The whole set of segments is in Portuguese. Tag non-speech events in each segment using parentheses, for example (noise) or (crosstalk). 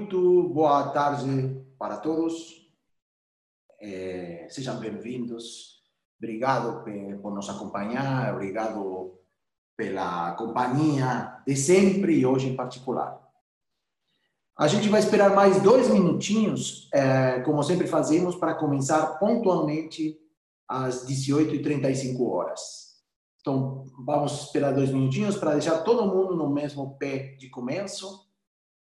Muito boa tarde para todos. É, sejam bem-vindos. Obrigado por nos acompanhar, obrigado pela companhia de sempre e hoje em particular. A gente vai esperar mais dois minutinhos, é, como sempre fazemos, para começar pontualmente às 18h35 horas. Então, vamos esperar dois minutinhos para deixar todo mundo no mesmo pé de começo.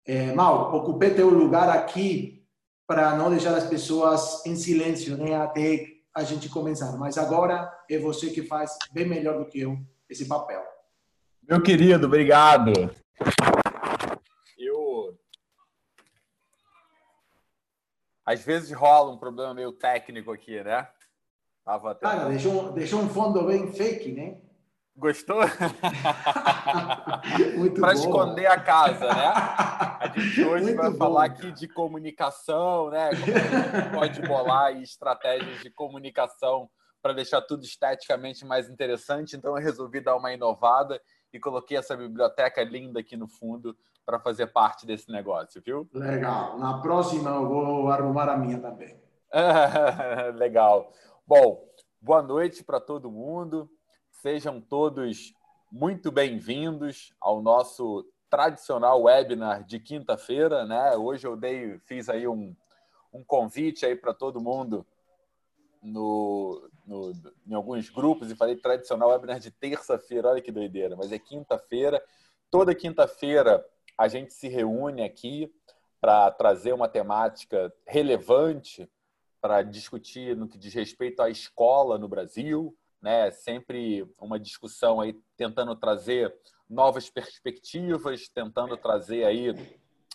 É, Mal, ocupei teu lugar aqui para não deixar as pessoas em silêncio né, até a gente começar. Mas agora é você que faz bem melhor do que eu esse papel. Meu querido, obrigado. Eu. Às vezes rola um problema meio técnico aqui, né? Tava até... Cara, deixou, deixou um fundo bem fake, né? Gostou? (laughs) Para esconder a casa, né? A gente hoje Muito vai bom. falar aqui de comunicação, né? Como a gente pode bolar estratégias de comunicação para deixar tudo esteticamente mais interessante. Então, eu resolvi dar uma inovada e coloquei essa biblioteca linda aqui no fundo para fazer parte desse negócio, viu? Legal. Na próxima eu vou arrumar a minha também. (laughs) Legal. Bom, boa noite para todo mundo. Sejam todos muito bem-vindos ao nosso tradicional webinar de quinta-feira, né? Hoje eu dei, fiz aí um, um convite aí para todo mundo no, no, em alguns grupos e falei tradicional webinar de terça-feira, olha que doideira, mas é quinta-feira. Toda quinta-feira a gente se reúne aqui para trazer uma temática relevante para discutir no que diz respeito à escola no Brasil, né? Sempre uma discussão aí tentando trazer novas perspectivas, tentando trazer aí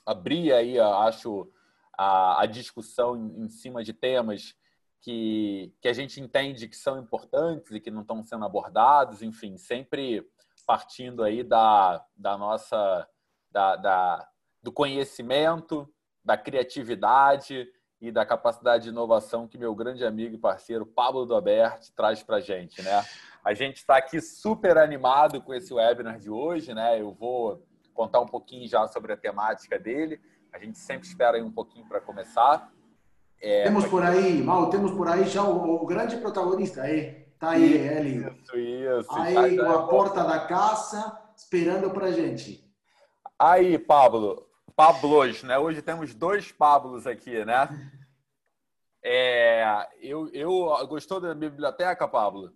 abrir aí, acho a, a discussão em, em cima de temas que, que a gente entende que são importantes e que não estão sendo abordados, enfim, sempre partindo aí da, da nossa da, da, do conhecimento, da criatividade e da capacidade de inovação que meu grande amigo e parceiro Pablo Doberti traz para a gente, né? A gente está aqui super animado com esse webinar de hoje, né? Eu vou contar um pouquinho já sobre a temática dele. A gente sempre espera aí um pouquinho para começar. É, temos por aí, Mal, temos por aí já o, o grande protagonista aí. Tá aí, ele. Isso, isso. Aí com a porta da caça esperando para gente. Aí, Pablo, Pablos, né? Hoje temos dois Pablos aqui, né? É, eu, eu gostou da biblioteca, Pablo?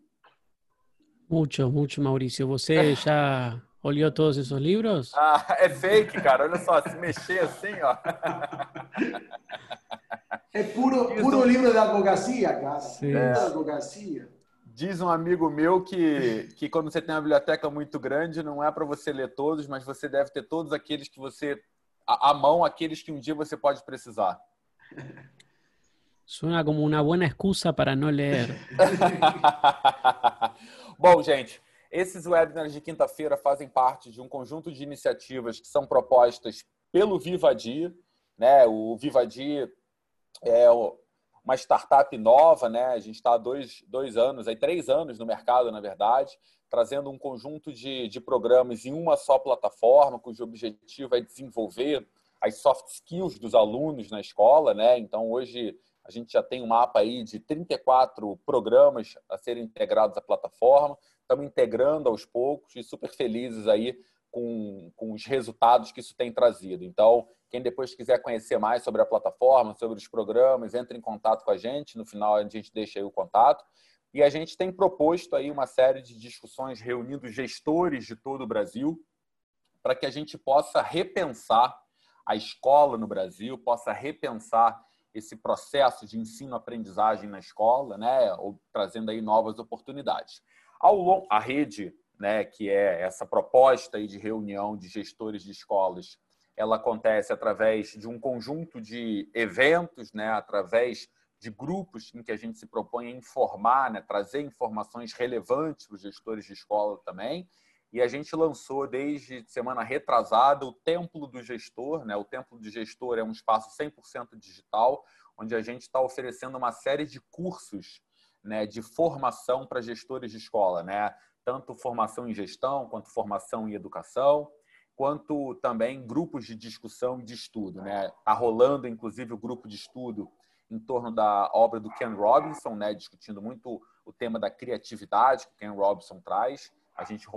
Muito, muito, Maurício. Você já olhou todos esses livros? Ah, é fake, cara. Olha só, se mexer assim, ó. É puro, puro um... livro da advocacia, cara. Sim. É. Da advocacia. Diz um amigo meu que, que quando você tem uma biblioteca muito grande, não é para você ler todos, mas você deve ter todos aqueles que você à mão aqueles que um dia você pode precisar. Suena como uma boa excusa para não ler. (laughs) Bom, gente, esses webinars de quinta-feira fazem parte de um conjunto de iniciativas que são propostas pelo Vivadia. Né? O Vivadia é uma startup nova, né? A gente está há dois, dois anos, aí três anos no mercado, na verdade, trazendo um conjunto de, de programas em uma só plataforma, cujo objetivo é desenvolver as soft skills dos alunos na escola, né? Então, hoje a gente já tem um mapa aí de 34 programas a serem integrados à plataforma. Estamos integrando aos poucos e super felizes aí com, com os resultados que isso tem trazido. Então, quem depois quiser conhecer mais sobre a plataforma, sobre os programas, entre em contato com a gente. No final, a gente deixa aí o contato. E a gente tem proposto aí uma série de discussões reunindo gestores de todo o Brasil para que a gente possa repensar a escola no Brasil, possa repensar esse processo de ensino-aprendizagem na escola, né, ou trazendo aí novas oportunidades. Ao longo, a rede, né, que é essa proposta de reunião de gestores de escolas ela acontece através de um conjunto de eventos, né, através de grupos em que a gente se propõe a informar, né, trazer informações relevantes para os gestores de escola também. E a gente lançou desde semana retrasada o Templo do Gestor. Né? O Templo do Gestor é um espaço 100% digital, onde a gente está oferecendo uma série de cursos né, de formação para gestores de escola, né? Tanto formação em gestão quanto formação em educação. quanto também grupos de discussão e de estudo. Né? Está rolando, inclusive, o grupo de estudo em torno da obra do Ken Robinson, né? discutindo muito o tema da criatividade que o Ken Robinson traz. A gente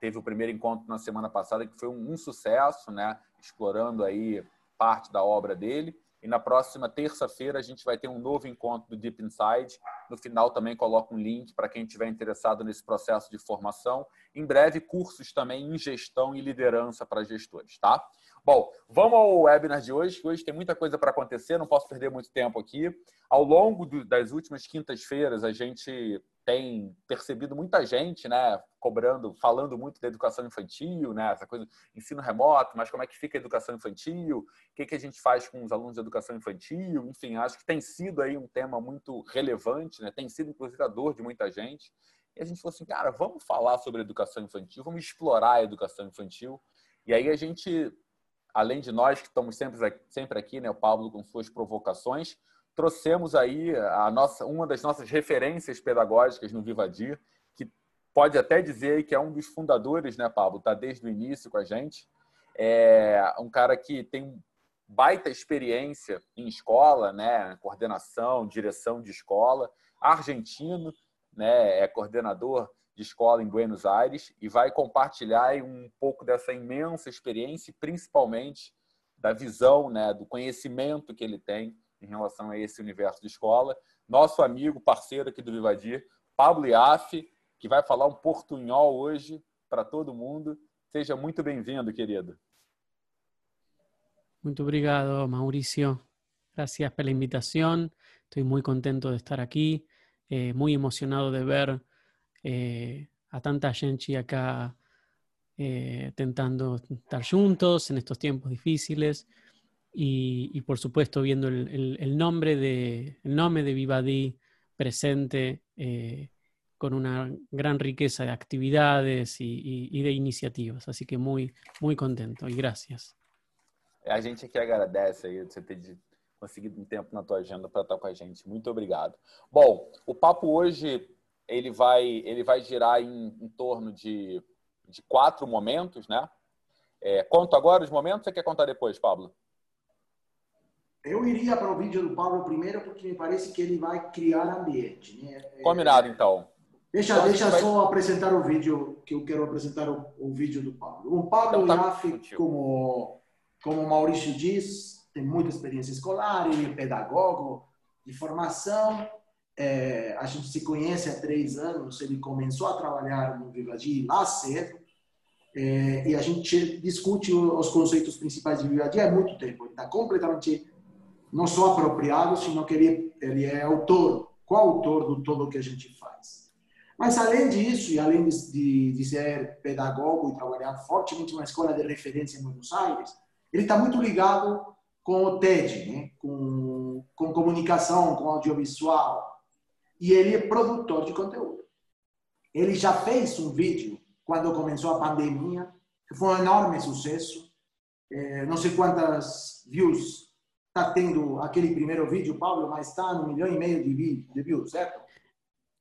teve o primeiro encontro na semana passada que foi um, um sucesso, né? explorando aí parte da obra dele. E na próxima terça-feira a gente vai ter um novo encontro do Deep Inside. No final também coloco um link para quem estiver interessado nesse processo de formação. Em breve, cursos também em gestão e liderança para gestores, tá? Bom, vamos ao webinar de hoje, que hoje tem muita coisa para acontecer, não posso perder muito tempo aqui. Ao longo do, das últimas quintas-feiras, a gente tem percebido muita gente, né, cobrando, falando muito da educação infantil, né, essa coisa, ensino remoto, mas como é que fica a educação infantil? O que, que a gente faz com os alunos de educação infantil? Enfim, acho que tem sido aí um tema muito relevante, né, tem sido inclusive a dor de muita gente. E a gente falou assim, cara, vamos falar sobre educação infantil, vamos explorar a educação infantil. E aí a gente, além de nós que estamos sempre, sempre aqui, né, o Pablo com suas provocações, trouxemos aí a nossa, uma das nossas referências pedagógicas no Vivadir, que pode até dizer que é um dos fundadores, né, Pablo? Está desde o início com a gente. É um cara que tem baita experiência em escola, né, coordenação, direção de escola, argentino, né, é coordenador de escola em Buenos Aires e vai compartilhar um pouco dessa imensa experiência, principalmente da visão, né, do conhecimento que ele tem em relação a esse universo de escola. Nosso amigo, parceiro aqui do Vivadir, Pablo Iaffe, que vai falar um portunhol hoje para todo mundo. Seja muito bem-vindo, querido. Muito obrigado, Mauricio. Gracias por la invitación. Estoy muy contento de estar aquí, eh, muy emocionado de ver eh, a tanta gente acá eh, tentando estar juntos en estos tiempos difíciles. y, por supuesto viendo el, nombre de, el nombre de presente eh, con una gran riqueza de actividades y, de iniciativas. Así que muy, muy contento y gracias. A gente que agradece aí você ter conseguido um tempo na tua agenda para estar com a gente. Muito obrigado. Bom, o papo hoje ele vai ele vai girar em, em torno de, de quatro momentos, né? É, conto agora os momentos ou você quer contar depois, Pablo? Eu iria para o vídeo do Pablo primeiro, porque me parece que ele vai criar ambiente. Né? Combinado, então. Deixa, então, deixa vai... só apresentar o vídeo, que eu quero apresentar o, o vídeo do Pablo. O Pablo então, tá como, como o Maurício diz, tem muita experiência escolar, ele é pedagogo de formação. É, a gente se conhece há três anos, ele começou a trabalhar no Vivadia lá cedo. É, e a gente discute os conceitos principais de Vivadia há muito tempo. Ele está completamente não só apropriado, sino que ele, ele é autor, coautor de tudo o que a gente faz. Mas, além disso, e além de, de ser pedagogo e trabalhar fortemente numa escola de referência em Buenos Aires, ele está muito ligado com o TED, né? com, com comunicação, com audiovisual. E ele é produtor de conteúdo. Ele já fez um vídeo quando começou a pandemia, que foi um enorme sucesso. É, não sei quantas views está tendo aquele primeiro vídeo, Pablo, mas está no milhão e meio de views, certo?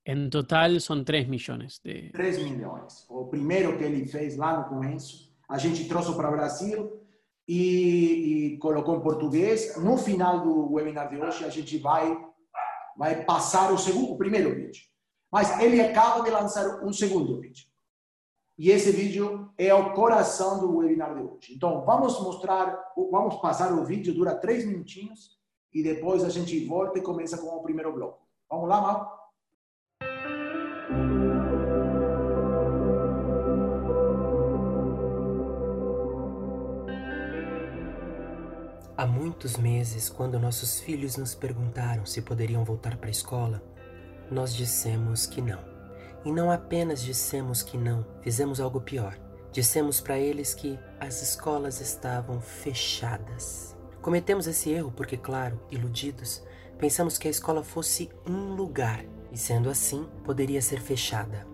Em total são 3 milhões. De... 3 milhões. O primeiro que ele fez lá no começo, a gente trouxe para o Brasil e, e, colocou em português. No final do webinar de hoje, a gente vai, vai passar o, segundo, o primeiro vídeo. Mas ele acaba de lançar um segundo vídeo. E esse vídeo é o coração do webinar de hoje. Então, vamos mostrar, vamos passar o vídeo, dura três minutinhos, e depois a gente volta e começa com o primeiro bloco. Vamos lá, Mal? Há muitos meses, quando nossos filhos nos perguntaram se poderiam voltar para a escola, nós dissemos que não. E não apenas dissemos que não, fizemos algo pior. Dissemos para eles que as escolas estavam fechadas. Cometemos esse erro porque, claro, iludidos, pensamos que a escola fosse um lugar e, sendo assim, poderia ser fechada.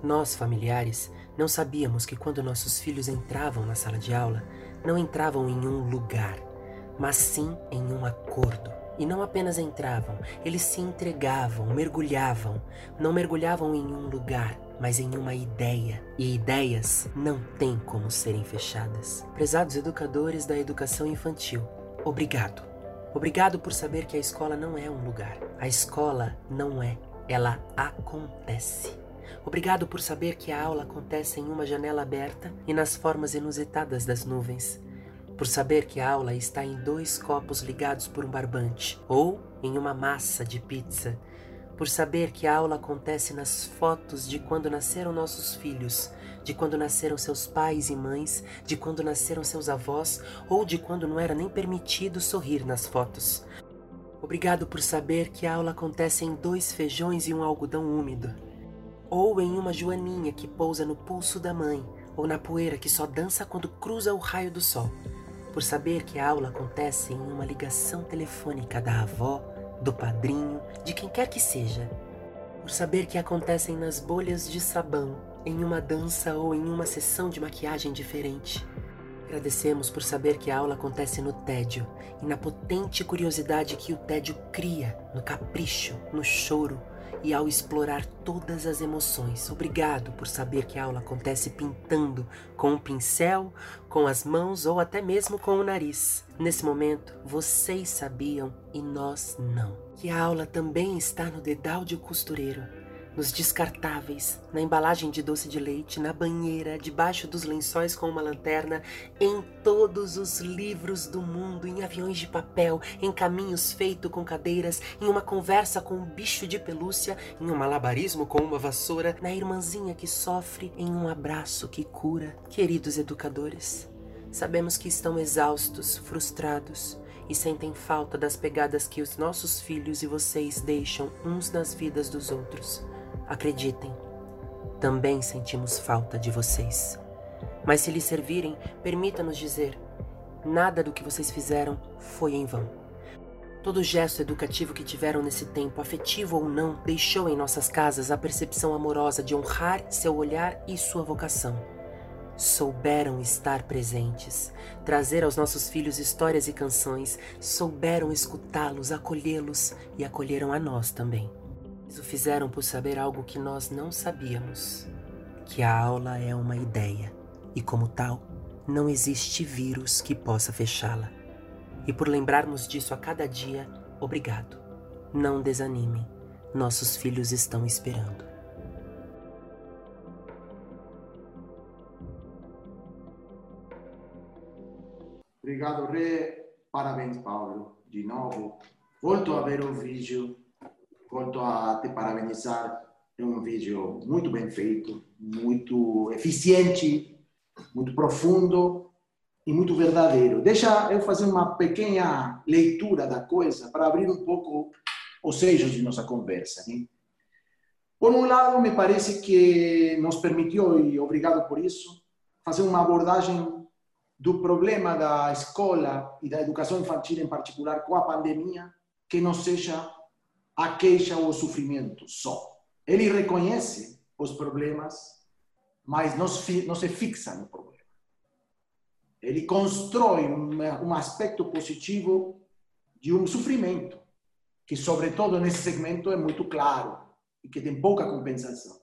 Nós, familiares, não sabíamos que quando nossos filhos entravam na sala de aula, não entravam em um lugar, mas sim em um acordo. E não apenas entravam, eles se entregavam, mergulhavam. Não mergulhavam em um lugar, mas em uma ideia. E ideias não têm como serem fechadas. Prezados educadores da educação infantil, obrigado. Obrigado por saber que a escola não é um lugar. A escola não é, ela acontece. Obrigado por saber que a aula acontece em uma janela aberta e nas formas inusitadas das nuvens. Por saber que a aula está em dois copos ligados por um barbante ou em uma massa de pizza por saber que a aula acontece nas fotos de quando nasceram nossos filhos, de quando nasceram seus pais e mães, de quando nasceram seus avós ou de quando não era nem permitido sorrir nas fotos. Obrigado por saber que a aula acontece em dois feijões e um algodão úmido, ou em uma joaninha que pousa no pulso da mãe, ou na poeira que só dança quando cruza o raio do sol. Por saber que a aula acontece em uma ligação telefônica da avó do padrinho, de quem quer que seja, por saber que acontecem nas bolhas de sabão, em uma dança ou em uma sessão de maquiagem diferente. Agradecemos por saber que a aula acontece no tédio e na potente curiosidade que o tédio cria, no capricho, no choro, e ao explorar todas as emoções. Obrigado por saber que a aula acontece pintando com um pincel, com as mãos ou até mesmo com o nariz. Nesse momento, vocês sabiam e nós não. Que a aula também está no dedal de costureiro nos descartáveis, na embalagem de doce de leite, na banheira, debaixo dos lençóis com uma lanterna, em todos os livros do mundo, em aviões de papel, em caminhos feitos com cadeiras, em uma conversa com um bicho de pelúcia, em um malabarismo com uma vassoura, na irmãzinha que sofre, em um abraço que cura. Queridos educadores, sabemos que estão exaustos, frustrados, e sentem falta das pegadas que os nossos filhos e vocês deixam uns nas vidas dos outros. Acreditem, também sentimos falta de vocês. Mas se lhes servirem, permita-nos dizer: nada do que vocês fizeram foi em vão. Todo gesto educativo que tiveram nesse tempo, afetivo ou não, deixou em nossas casas a percepção amorosa de honrar seu olhar e sua vocação. Souberam estar presentes, trazer aos nossos filhos histórias e canções, souberam escutá-los, acolhê-los e acolheram a nós também. Eles o fizeram por saber algo que nós não sabíamos: que a aula é uma ideia e, como tal, não existe vírus que possa fechá-la. E por lembrarmos disso a cada dia, obrigado. Não desanimem, nossos filhos estão esperando. Obrigado, Rê. Parabéns, Paulo. De novo, volto a ver o vídeo Quanto a te parabenizar, é um vídeo muito bem feito, muito eficiente, muito profundo e muito verdadeiro. Deixa eu fazer uma pequena leitura da coisa para abrir um pouco os eixos de nossa conversa. Por um lado, me parece que nos permitiu, e obrigado por isso, fazer uma abordagem do problema da escola e da educação infantil em particular com a pandemia, que não seja a queixa ou o sofrimento só. Ele reconhece os problemas, mas não se, fixa no problema. Ele constrói um, um aspecto positivo de um sofrimento, que, sobretudo nesse segmento, é muito claro e que tem pouca compensação.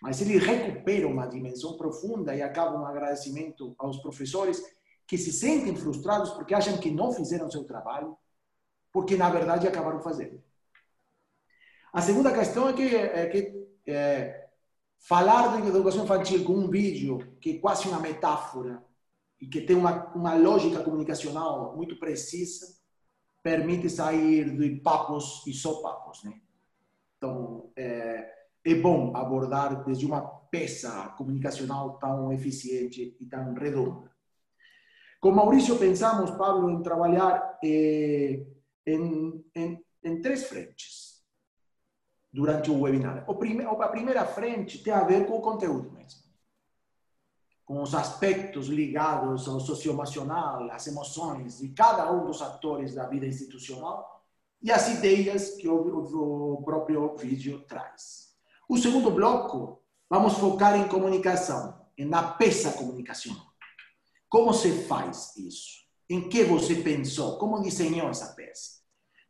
Mas ele recupera uma dimensão profunda e acaba um agradecimento aos professores que se sentem frustrados porque acham que não fizeram seu trabalho, porque na verdade acabaram fazendo. A segunda questão é que, é que é, falar de educação infantil com um vídeo que é quase uma metáfora e que tem uma, uma lógica comunicacional muito precisa, permite sair de papos e só papos. Né? Então, é, é bom abordar desde uma peça comunicacional tão eficiente e tão redonda. Com Maurício pensamos, Pablo, em trabalhar eh, em, em, em três frentes durante o webinar. O prime, a primeira frente tem a ver com o conteúdo mesmo. Com os aspectos ligados ao socioemocional, às emoções de cada um dos atores da vida institucional e as ideias que o, o próprio vídeo traz. O segundo bloco, vamos focar em comunicação, na peça comunicacional. Como se faz isso? Em que você pensou? Como desenhou essa peça?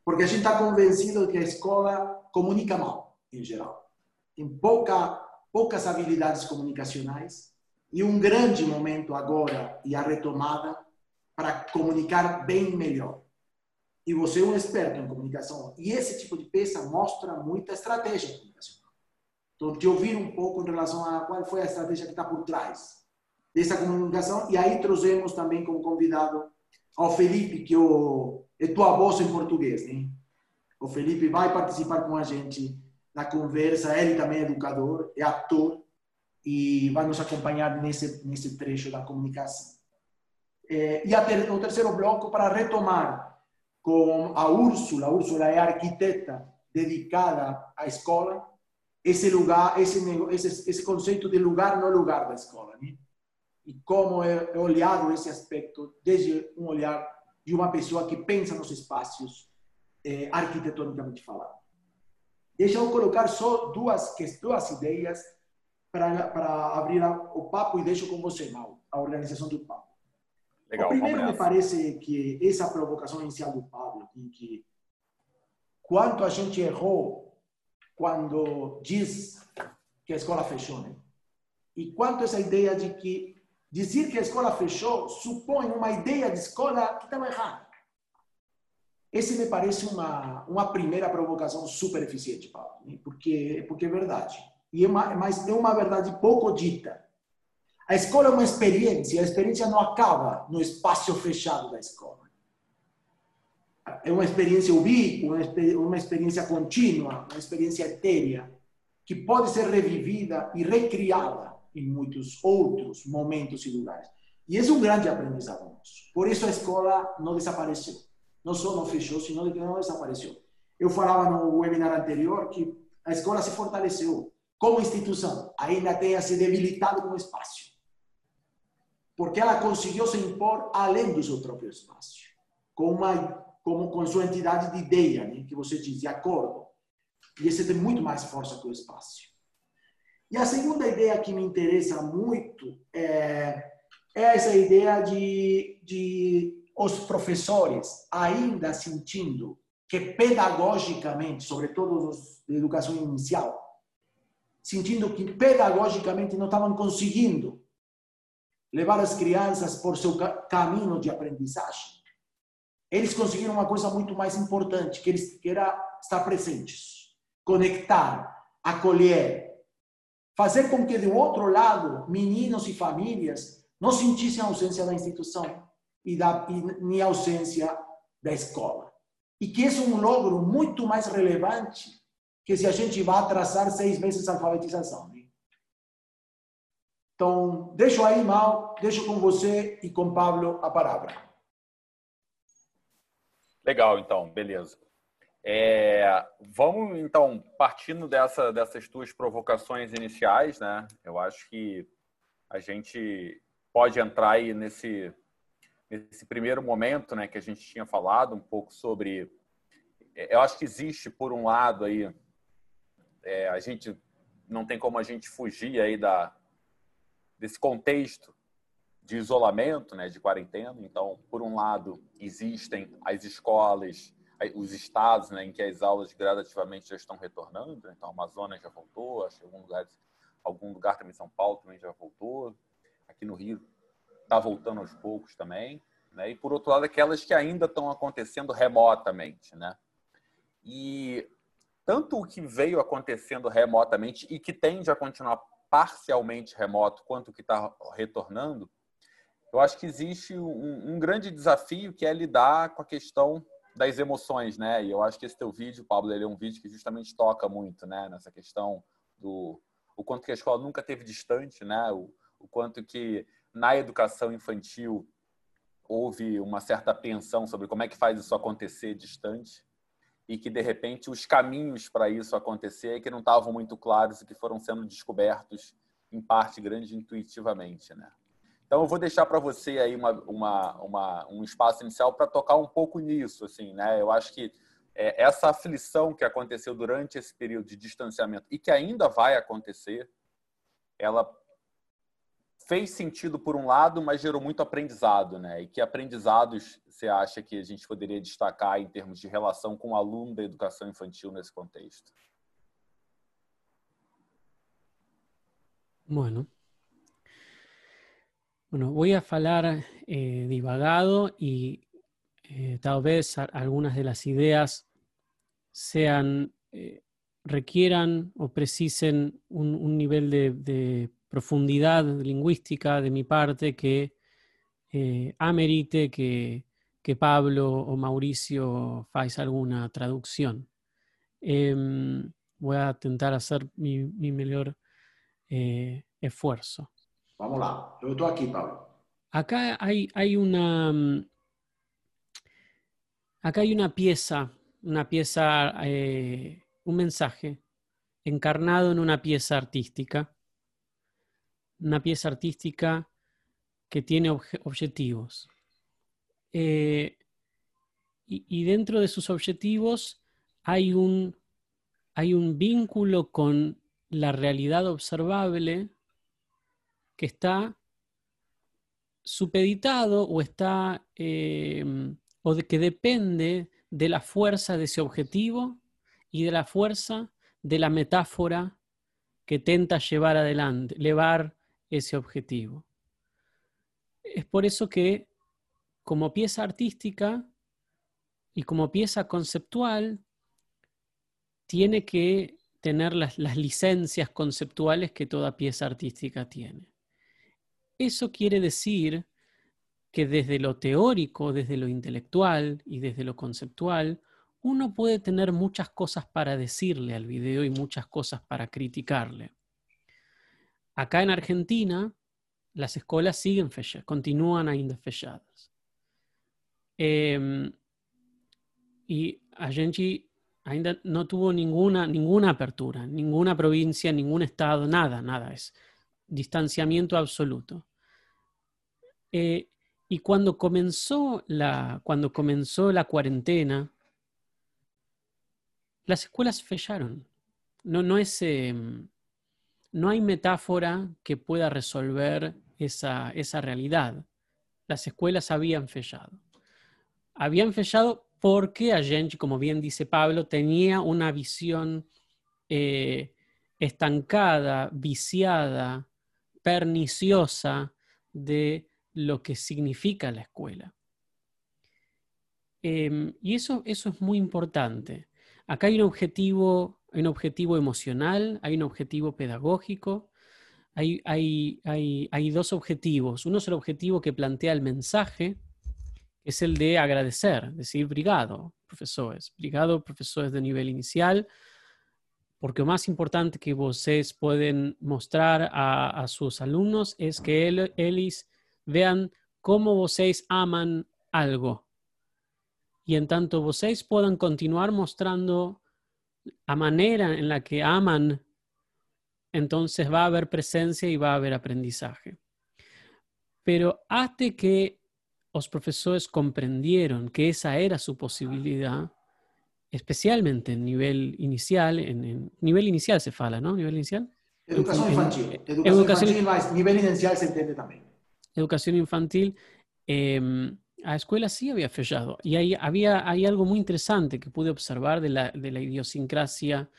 Porque a gente está convencido que a escola comunica mal, em geral. Tem pouca poucas habilidades comunicacionais e um grande momento agora e a retomada para comunicar bem melhor. E você é um experto em comunicação. E esse tipo de peça mostra muita estratégia comunicacional. Então, te ouvir um pouco em relação a qual foi a estratégia que está por trás dessa comunicação. E aí trouxemos também como convidado ao Felipe, que é, é tua voz em português. Né? O Felipe vai participar com a gente na conversa. Ele também é educador, é ator e vai nos acompanhar nesse, nesse trecho da comunicação. É, e ter, o terceiro bloco para retomar com a Úrsula. A Úrsula é arquiteta dedicada à escola. Esse lugar, esse, esse, esse conceito de lugar no lugar da escola. Né? E como é, é olhado esse aspecto desde um olhar de uma pessoa que pensa nos espaços é, arquitetonicamente falando. Deixa eu colocar só duas, duas ideias para abrir o papo e deixo com você, Mal, a organização do papo. Legal, o primeiro me parece que essa provocação inicial do Pablo, em que quanto a gente errou quando diz que a escola fechou, né? E quanto essa ideia de que dizer que a escola fechou supõe uma ideia de escola que estava errada. Esse me parece uma, uma primeira provocação super eficiente, Paulo, né? porque, porque é verdade. E é uma, mas é uma verdade pouco dita. A escola é uma experiência, a experiência não acaba no espaço fechado da escola. É uma experiência ubíqua, uma experiência contínua, uma experiência etérea, que pode ser revivida e recriada em muitos outros momentos e lugares. E esse é um grande aprendizado nosso. Por isso a escola não desapareceu. Não só não fechou, que não desapareceu. Eu falava no webinar anterior que a escola se fortaleceu como instituição, ainda tenha se debilitado como espaço porque ela conseguiu se impor além do seu próprio espaço, com uma como com sua entidade de ideia, né, que você diz, de acordo. E esse tem muito mais força que o espaço. E a segunda ideia que me interessa muito é, é essa ideia de, de os professores ainda sentindo que pedagogicamente, sobretudo os de educação inicial, sentindo que pedagogicamente não estavam conseguindo levar as crianças por seu caminho de aprendizagem, eles conseguiram uma coisa muito mais importante, que, eles, que era estar presentes, conectar, acolher, fazer com que do outro lado meninos e famílias não sentissem a ausência da instituição e, da, e ausência da escola. E que esse é um logro muito mais relevante que se a gente vai atrasar seis meses a alfabetização. Né? Então, deixo aí, Mal, deixo com você e com Pablo a palavra. Legal, então, beleza. É, vamos, então, partindo dessa, dessas tuas provocações iniciais, né? Eu acho que a gente pode entrar aí nesse, nesse primeiro momento, né, que a gente tinha falado um pouco sobre. É, eu acho que existe, por um lado, aí, é, a gente não tem como a gente fugir aí da, desse contexto de isolamento, né, de quarentena. Então, por um lado, existem as escolas, os estados né, em que as aulas gradativamente já estão retornando. Né? Então, a Amazonas já voltou, acho que algum lugar, algum lugar também, São Paulo também já voltou. Aqui no Rio está voltando aos poucos também. Né? E, por outro lado, aquelas que ainda estão acontecendo remotamente. Né? E tanto o que veio acontecendo remotamente e que tende a continuar parcialmente remoto quanto que está retornando, eu acho que existe um, um, grande desafio que é lidar com a questão das emoções, né? E eu acho que esse teu vídeo, Pablo, ele é um vídeo que justamente toca muito, né? Nessa questão do o quanto que a escola nunca teve distante, né? O, o quanto que na educação infantil houve uma certa apreensão sobre como é que faz isso acontecer distante e que de repente os caminhos para isso acontecer que não estavam muito claros e que foram sendo descobertos em parte grande intuitivamente, né? Então eu vou deixar para você aí uma, uma, uma, um espaço inicial para tocar um pouco nisso, assim, né? Eu acho que é, essa aflição que aconteceu durante esse período de distanciamento e que ainda vai acontecer, ela fez sentido por um lado, mas gerou muito aprendizado, né? E que aprendizados você acha que a gente poderia destacar em termos de relação com o aluno da educação infantil nesse contexto? Bueno. Bueno, voy a hablar eh, divagado y eh, tal vez algunas de las ideas sean, eh, requieran o precisen un, nivel de, profundidad lingüística de mi parte que amerite que, que, Pablo o Mauricio hagáis alguna traducción. Em, voy a intentar hacer mi, mi mejor esfuerzo. Vamos lá. Aqui, Pablo. Acá hay, hay una. Mm, acá hay una pieza, una pieza, eh, un mensaje encarnado en una pieza artística. Una pieza artística que tiene objetivos. Eh, y, dentro de sus objetivos hay un, hay un vínculo con la realidad observable que está supeditado o está em, o que depende de la fuerza de ese objetivo y de la fuerza de la metáfora que tenta llevar adelante, llevar ese objetivo. Es por eso que como pieza artística y como pieza conceptual tiene que tener las licencias conceptuales que toda pieza artística tiene. Eso quiere decir que desde lo teórico, desde lo intelectual y desde lo conceptual, uno puede tener muchas cosas para decirle al video y muchas cosas para criticarle. Acá en Argentina, las escuelas siguen fechadas, continúan ainda fechadas. Y Agenchi ainda no tuvo ninguna, ninguna apertura, ninguna provincia, ningún estado, nada, nada. Es distanciamiento absoluto. Eh, y cuando comenzó, la, cuando comenzó la cuarentena, las escuelas fecharon. No, no, es, em, no hay metáfora que pueda resolver esa, esa realidad. Las escuelas habían fechado. Habían fechado porque Allende, como bien dice Pablo, tenía una visión eh, estancada, viciada, perniciosa de lo que significa la escuela. Em, y eso, eso es muy importante. Acá hay un objetivo, un objetivo emocional, hay un objetivo pedagógico, hay, hay, hay, dos objetivos. Uno es el objetivo que plantea el mensaje, que es el de agradecer, decir, brigado, profesores, brigado, profesores de nivel inicial, porque lo más importante que ustedes pueden mostrar a, sus alumnos es que él, ellos vean cómo vocês aman algo. Y en tanto vocês puedan continuar mostrando la manera en la que aman, entonces va a haber presencia y va a haber aprendizaje. Pero hasta que los profesores comprendieron que esa era su posibilidad, especialmente en nivel inicial, en, nivel inicial se fala, ¿no? Nivel inicial. Educación infantil. Educación, infantil, nivel inicial se entiende también educación infantil, eh, a escuela sí había fallado. Y hay, había, hay algo muy interesante que pude observar de la, de la idiosincrasia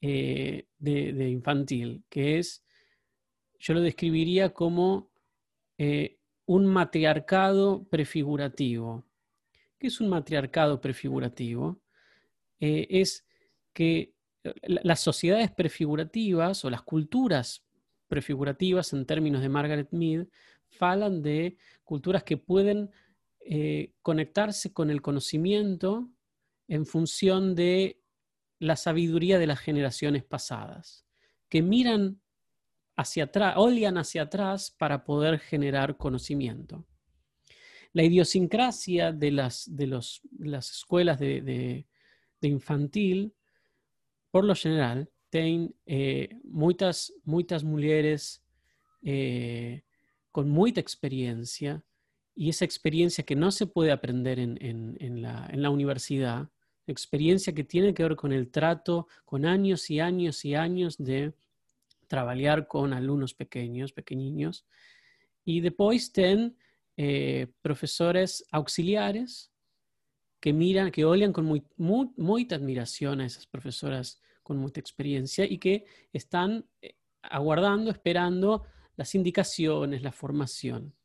eh, de, infantil, que es, yo lo describiría como eh, un matriarcado prefigurativo. ¿Qué es un matriarcado prefigurativo? Eh, es que las sociedades prefigurativas o las culturas prefigurativas en términos de Margaret Mead falan de culturas que pueden eh, conectarse con el conocimiento en función de la sabiduría de las generaciones pasadas, que miran hacia atrás, olían hacia atrás para poder generar conocimiento. La idiosincrasia de las, de los, las escuelas de, infantil, por lo general, tienen eh, muchas, muchas mujeres eh, con mucha experiencia y esa experiencia que no se puede aprender en, la, universidad, experiencia que tiene que ver con el trato, con años y años y años de trabajar con alumnos pequeños, pequeñinos, y después ten eh, profesores auxiliares que miran, que oyen con muy, mucha admiración a esas profesoras con mucha experiencia y que están eh, aguardando, esperando las indicaciones, la formación.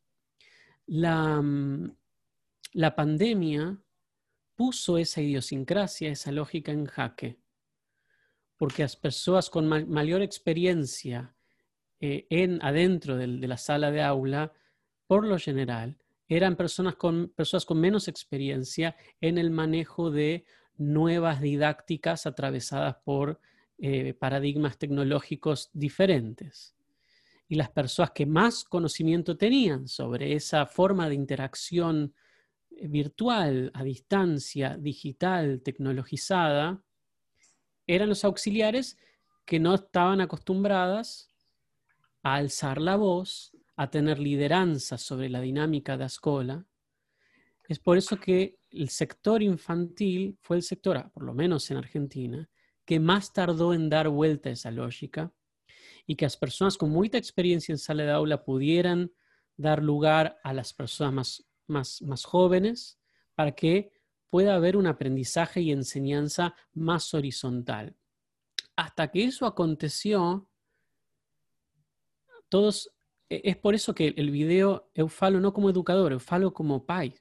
La, mm, la pandemia puso esa idiosincrasia, esa lógica en jaque, porque las personas con mayor experiencia eh, en, adentro de la sala de aula, por lo general, eran personas con, personas con menos experiencia en el manejo de nuevas didácticas atravesadas por eh, paradigmas tecnológicos diferentes. Y las personas que más conocimiento tenían sobre esa forma de interacción eh, virtual, a distancia, digital, tecnologizada, eran los auxiliares que no estaban acostumbradas a alzar la voz, a tener lideranza sobre la dinámica de la escuela. Es por eso que el sector infantil fue el sector, por lo menos en Argentina, que más tardó en dar vuelta a esa lógica y que las personas con mucha experiencia en sala de aula pudieran dar lugar a las personas más más, más jóvenes para que pueda haber un aprendizaje y enseñanza más horizontal. Hasta que eso aconteció, todos, e, es por eso que el video eu falo no como educador, eu falo como pai.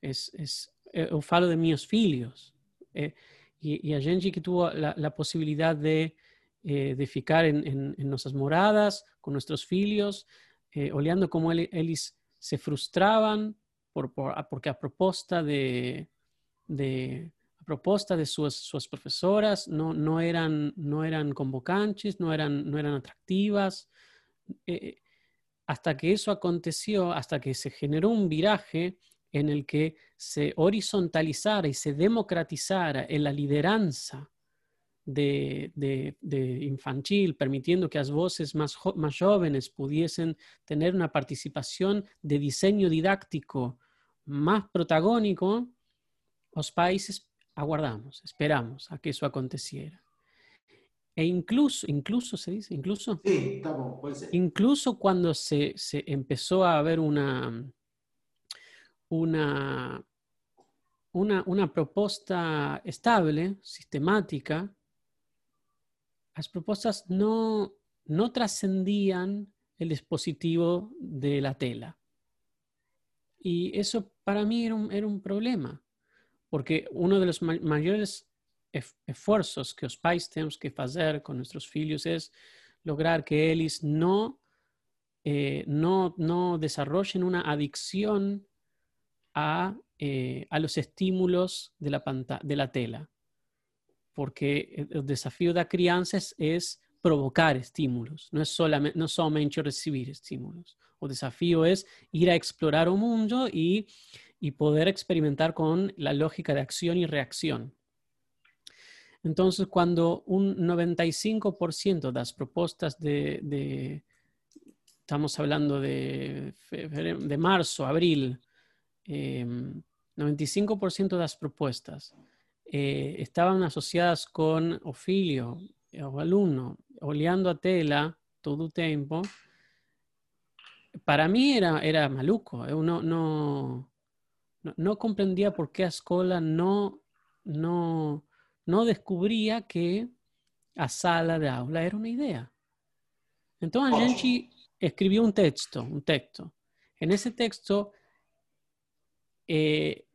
Es, es, eu falo de mis filhos. Eh, y, y, a gente que tuvo la, la posibilidad de, eh, de en, en, nuestras moradas, con nuestros filhos, eh, olhando como eles se frustraban por, porque a propuesta de, de, a de sus, sus profesoras no, no, eran, no eran convocantes, no eran, no eran atractivas. Eh, hasta que eso aconteció, hasta que se generó un viraje en el que se horizontalizara y se democratizara en la lideranza de, de, infantil, permitiendo que las voces más, más jóvenes pudiesen tener una participación de diseño didáctico más protagónico, los países aguardamos, esperamos a que eso aconteciera. E incluso, incluso se dice, incluso. Sí, estamos, puede ser. Incluso cuando se, se, empezó a haber una, una, una, una propuesta estable, sistemática, las propuestas no, no trascendían el dispositivo de la tela. Y eso para mí era un, era un problema, porque uno de los mayores esfuerzos que los pais tenemos que hacer con nuestros hijos es lograr que ellos no, eh, no, no desarrollen una adicción a, eh, a los estímulos de la, de la tela porque el desafío de la crianza es, provocar estímulos, no es solamente, no solamente recibir estímulos. El desafío es ir a explorar un mundo y, poder experimentar con la lógica de acción y reacción. Entonces, cuando un 95% de las propuestas de, estamos hablando de, de marzo, abril, 95% em, de las propuestas eh, estaban asociadas con Ofilio o alumno, oleando a tela todo el tiempo, para mí era, era maluco. Yo no, no, no, comprendía por qué la escuela no, no, no descubría que a sala de aula era una idea. Entonces, Genchi escribió un texto, un texto. En ese texto eh,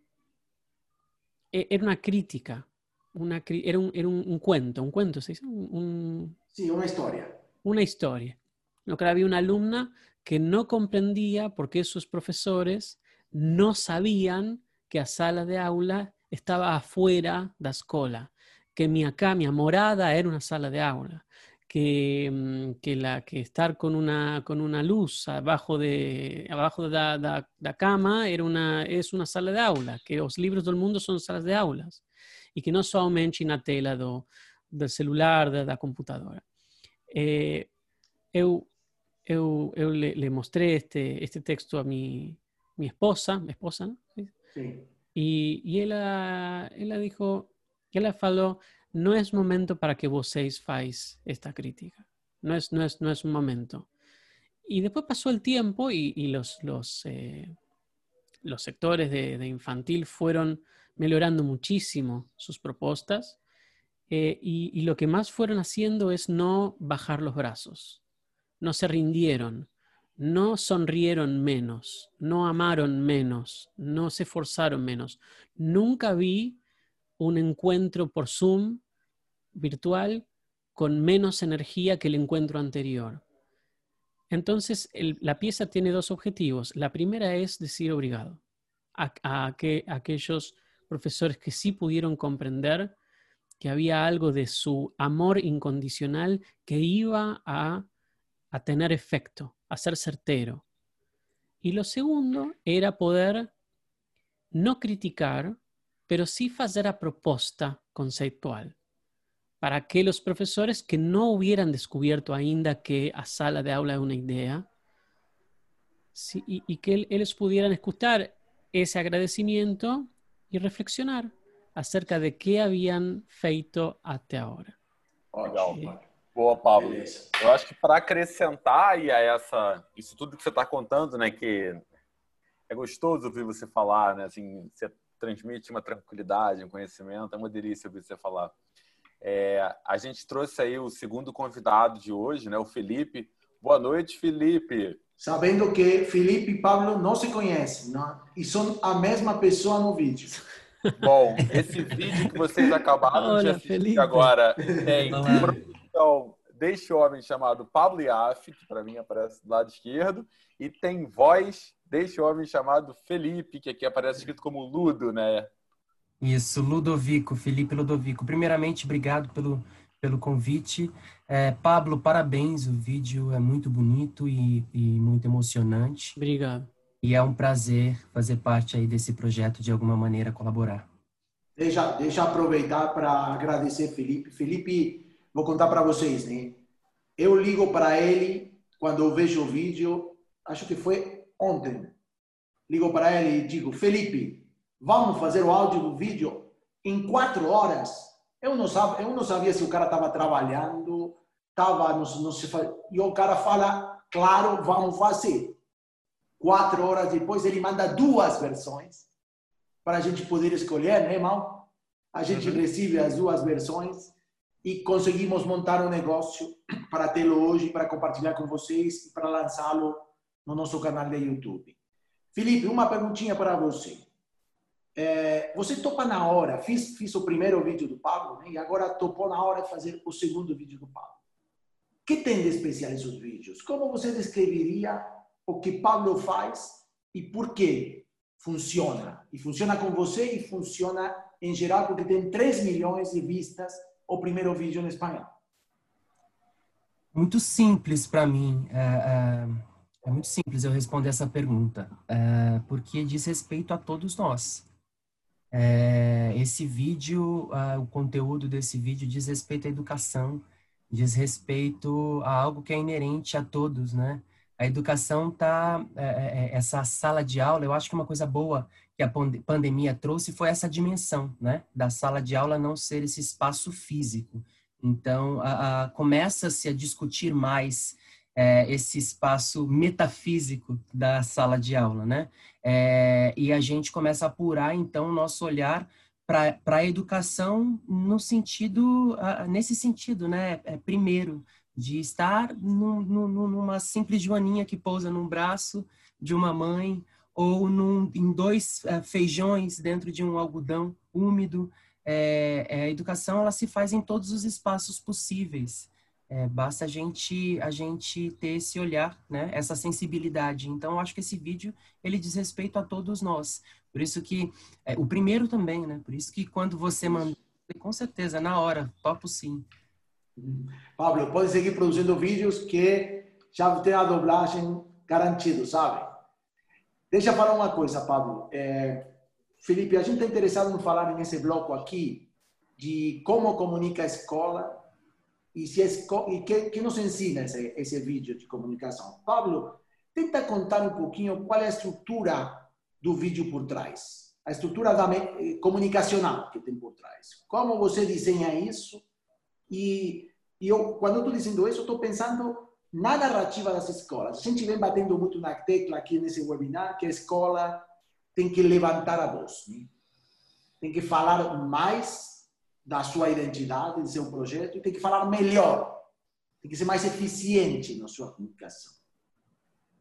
era una crítica, una, era, un, era un, cuento, un cuento, ¿se dice? Un, sí, una historia. Una historia. Lo que había una alumna que no comprendía por qué sus profesores no sabían que a sala de aula estaba afuera de la escuela, que mi acá, mi morada era una sala de aula, que, mm, que, la, que estar con una, con una luz abajo de, abajo de la, cama era una, es una sala de aula, que los libros del mundo son salas de aulas y que no solamente na tela do, del celular, de la computadora. Eh, eu, eu, eu le, le, mostré este, este texto a mi, mi esposa, mi esposa, ¿no? Sí. Y, y ella, ella dijo, ella falou, no es momento para que vocês faz esta crítica. No es, no es, no es un momento. Y después pasó el tiempo y, los, los, eh, los sectores de, de, infantil fueron mejorando muchísimo sus propuestas Eh, y, y lo que más fueron haciendo es no bajar los brazos, no se rindieron, no sonrieron menos, no amaron menos, no se esforzaron menos. Nunca vi un encuentro por Zoom virtual con menos energía que el encuentro anterior. Entonces, la pieza tiene dos objetivos. La primera es decir obrigado a, que- aquellos profesores que sí pudieron comprender que había algo de su amor incondicional que iba a, a tener efecto, a ser certero. Y lo segundo era poder no criticar, pero sí hacer a proposta conceitual para aquellos profesores que no hubieran descubierto ainda que a sala de aula es una idea sí, y, y que el- ellos pudieran escuchar ese agradecimiento y reflexionar acerca de qué habían feito até ahora. Legal. Boa, Pablo. Beleza. Eu acho que para acrescentar aí a essa, isso tudo que você está contando, né, que é gostoso ouvir você falar, né, assim, você transmite uma tranquilidade, um conhecimento, é uma delícia ouvir você falar. É, a gente trouxe aí o segundo convidado de hoje, né, o Felipe. Boa noite, Felipe. Sabendo que Felipe e Pablo não se conhecem, não? e são a mesma pessoa no vídeo. (laughs) (laughs) Bom, esse vídeo que vocês acabaram de Olha, assistir Felipe. agora (laughs) tem Olá. produção deste homem chamado Pablo Iaf, que para mim aparece do lado esquerdo, e tem voz deste homem chamado Felipe, que aqui aparece escrito como Ludo, né? Isso, Ludovico, Felipe Ludovico. Primeiramente, obrigado pelo, pelo convite. É, Pablo, parabéns, o vídeo é muito bonito e, e muito emocionante. Obrigado. E é um prazer fazer parte aí desse projeto, de alguma maneira colaborar. Deixa, deixa eu aproveitar para agradecer Felipe. Felipe, vou contar para vocês, né? Eu ligo para ele quando eu vejo o vídeo, acho que foi ontem. Ligo para ele e digo, Felipe, vamos fazer o áudio do vídeo em quatro horas. Eu não sabia, eu não sabia se o cara estava trabalhando, estava, E o cara fala, claro, vamos fazer. Quatro horas depois ele manda duas versões para a gente poder escolher, né, irmão? A gente recebe as duas versões e conseguimos montar um negócio para tê-lo hoje, para compartilhar com vocês e para lançá-lo no nosso canal de YouTube. Felipe, uma perguntinha para você. É, você topa na hora, fiz, fiz o primeiro vídeo do Pablo, né, e agora topou na hora de fazer o segundo vídeo do Pablo. O que tem de especial esses vídeos? Como você descreveria o que Pablo faz e por que funciona? E funciona com você e funciona em geral porque tem 3 milhões de vistas o primeiro vídeo em espanhol. Muito simples para mim. É, é, é muito simples eu responder essa pergunta, é, porque diz respeito a todos nós. É, esse vídeo, o conteúdo desse vídeo diz respeito à educação, diz respeito a algo que é inerente a todos, né? A educação tá, é, é, essa sala de aula, eu acho que uma coisa boa que a pande- pandemia trouxe foi essa dimensão, né? Da sala de aula não ser esse espaço físico. Então, começa-se a discutir mais é, esse espaço metafísico da sala de aula, né? É, e a gente começa a apurar, então, o nosso olhar para a educação no sentido, nesse sentido, né? É, primeiro, de estar num- num- numa simples joaninha que pousa num braço de uma mãe ou num, em dois eh, feijões dentro de um algodão úmido. É, é, a educação ela se faz em todos os espaços possíveis. É, basta a gente a gente ter esse olhar, né? Essa sensibilidade. Então, eu acho que esse vídeo ele diz respeito a todos nós. Por isso que é, o primeiro também, né? Por isso que quando você manda, com certeza na hora, topo sim. Pablo, pode seguir produzindo vídeos que já tem a dublagem garantido, sabe? Deixa eu falar uma coisa, Pablo. É, Felipe, a gente está interessado em falar nesse bloco aqui de como comunica a escola e, se e que, que nos ensina esse, esse vídeo de comunicação. Pablo, tenta contar um pouquinho qual é a estrutura do vídeo por trás, a estrutura da, eh, comunicacional que tem por trás. Como você desenha isso e, e eu, quando eu estou dizendo isso, estou pensando na narrativa das escolas. A gente vem batendo muito na tecla aqui nesse webinar que a escola tem que levantar a voz, né? tem que falar mais da sua identidade, do seu projeto e tem que falar melhor. Tem que ser mais eficiente na sua comunicação.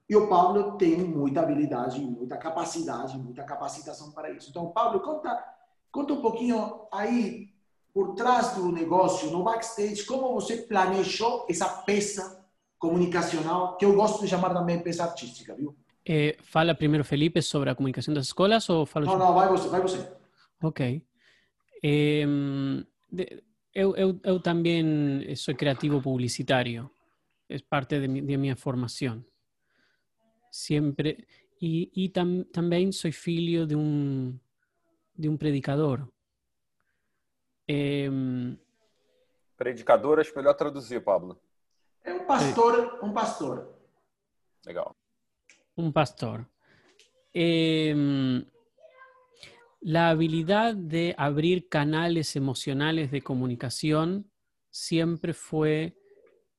E o Pablo tem muita habilidade, muita capacidade, muita capacitação para isso. Então, Pablo, conta, conta um pouquinho aí por trás do negócio, no backstage, como você planejou essa peça comunicacional, que eu gosto de chamar também peça artística, viu? Eh, fala primeiro Felipe sobre a comunicação das escolas ou falo Não, não, vai você, vai você. Ok. De, eu, eu, eu, também sou criativo publicitário. É parte de, de minha formação. Sempre. E, e tam, também sou filho de um, de um predicador. Eh, predicador, acho melhor traduzir, Pablo. É um pastor, um pastor. Legal. Un pastor. Eh, la habilidad de abrir canales emocionales de comunicación siempre fue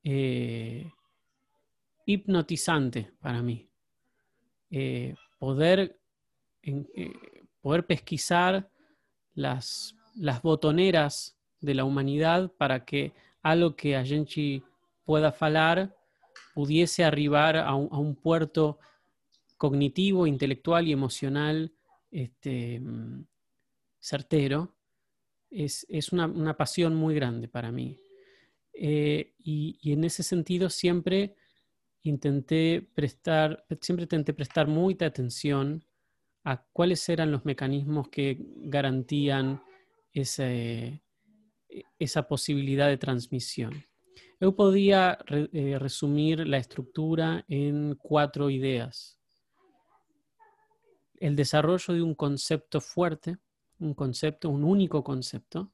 eh, hipnotizante para mí. Eh, poder, en, poder pesquisar las, las botoneras de la humanidad para que algo que a gente pueda falar pudiese arribar a un, puerto cognitivo, intelectual y emocional este, certero, es, es una, una, pasión muy grande para mí. Eh, y, en ese sentido siempre intenté prestar, siempre intenté prestar mucha atención a cuáles eran los mecanismos que garantían esa posibilidad de transmisión. Yo podía re, eh, resumir la estructura en cuatro ideas el desarrollo de un concepto fuerte, un concepto, un único concepto.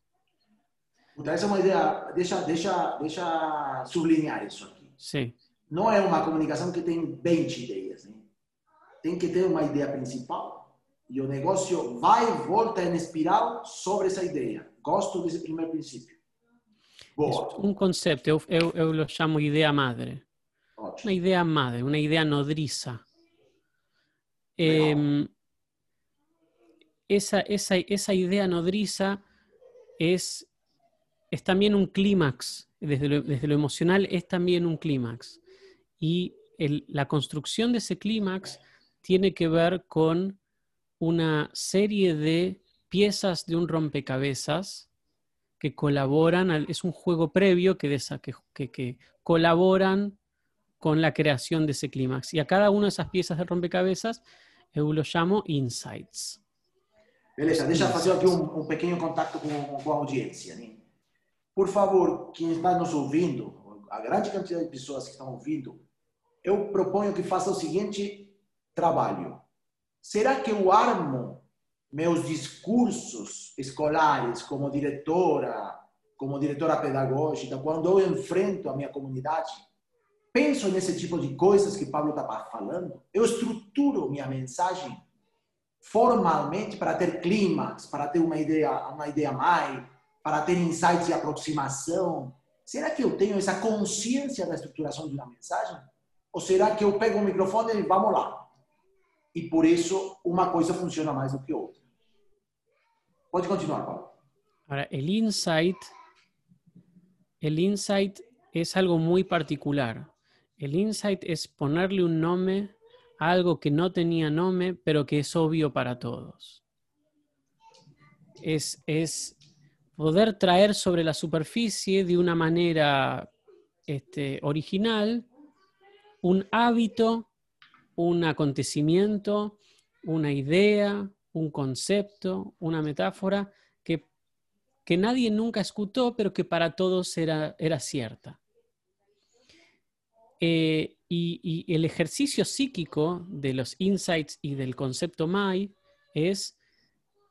Esa es una idea, deja, deja, deja sublinhar eso aquí. Sí. No es una comunicación que tiene 20 ideas. ¿eh? Tem que ter uma ideia principal e o negócio vai e volta em espiral sobre essa ideia. Gosto desse primeiro princípio. Boa. Um conceito, eu, eu, eu lo chamo ideia madre. Ótimo. Uma ideia madre, uma ideia nodriza. Eh, esa, esa, esa, idea nodriza es, es también un clímax, desde lo, desde lo, emocional es también un clímax. Y el, la construcción de ese clímax tiene que ver con una serie de piezas de un rompecabezas que colaboran, al, es un juego previo que, desa, que, que, que colaboran con la creación de ese clímax. Y a cada una de esas piezas de rompecabezas eu lo llamo insights. Beleza, deixa eu fazer aqui um, um pequeno contato com, com a audiência. Né? Por favor, quem está nos ouvindo, a grande quantidade de pessoas que estão ouvindo, eu proponho que faça o seguinte trabalho. Será que eu armo meus discursos escolares como diretora, como diretora pedagógica, quando eu enfrento a minha comunidade? Penso nesse tipo de coisas que Pablo está falando. Eu estruturo minha mensagem formalmente para ter clímax, para ter uma ideia, uma ideia mais, para ter insights de aproximação. Será que eu tenho essa consciência da estruturação de uma mensagem? Ou será que eu pego o microfone e vamos lá? E por isso uma coisa funciona mais do que outra. Pode continuar. Ahora, el insight, el insight es algo muy particular. El insight es ponerle un nombre algo que no tenía nombre, pero que es obvio para todos. Es, es poder traer sobre la superficie de una manera este, original un hábito, un acontecimiento, una idea, un concepto, una metáfora que, que nadie nunca escuchó, pero que para todos era, era cierta. Eh, y, y, el ejercicio psíquico de los insights y del concepto MAI es,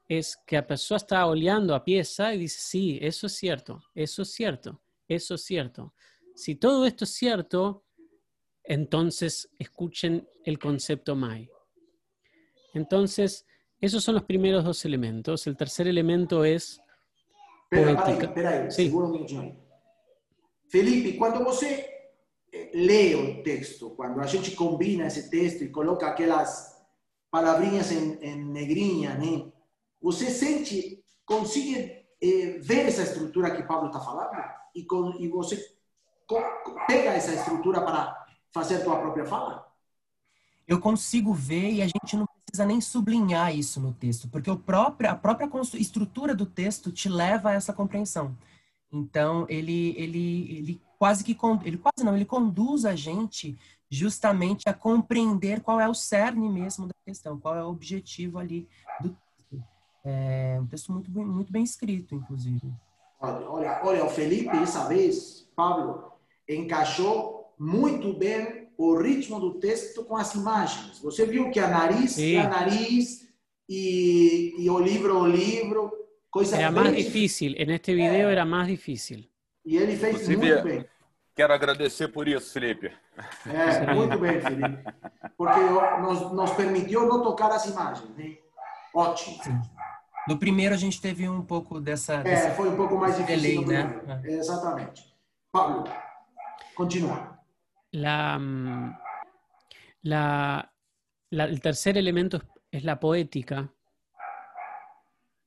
es que la persona está oleando a pieza y dice, sí, eso es cierto, eso es cierto, eso es cierto. Si todo esto es cierto, entonces escuchen el concepto MAI. Entonces, esos son los primeros dos elementos. El tercer elemento es... Espera, aí, espera aí, Sí. segura um minutinho aí. Felipe, quando você eh, lê o texto, quando a gente combina esse texto e coloca aquelas palavrinhas em, em negrinha, né? Você sente, consegue é, ver essa estrutura que Pablo está falando e, com, e você pega essa estrutura para fazer tua própria fala? Eu consigo ver e a gente não precisa nem sublinhar isso no texto, porque próprio, a própria estrutura do texto te leva a essa compreensão. Então, ele, ele, ele quase que, ele quase não, ele conduz a gente justamente a compreender qual é o cerne mesmo da questão, qual é o objetivo ali do texto. É um texto muito, muito bem escrito, inclusive. Olha, olha, o Felipe, essa vez, Pablo, encaixou muito bem o ritmo do texto com as imagens. Você viu que a nariz Sim. é a nariz e, e o livro o livro, coisa Era mais difícil, neste vídeo é. era mais difícil. E ele fez Inclusive, muito bem. Quero agradecer por isso, Felipe. É, muito bem, Felipe. Porque nos, nos permitiu não tocar as imagens, né? Ótimo. Sim. No primeiro a gente teve um pouco dessa. É, dessa foi um pouco mais difícil. Delay, né? É. Exatamente. Pablo, continua. La, la, la, el tercer elemento es la poética.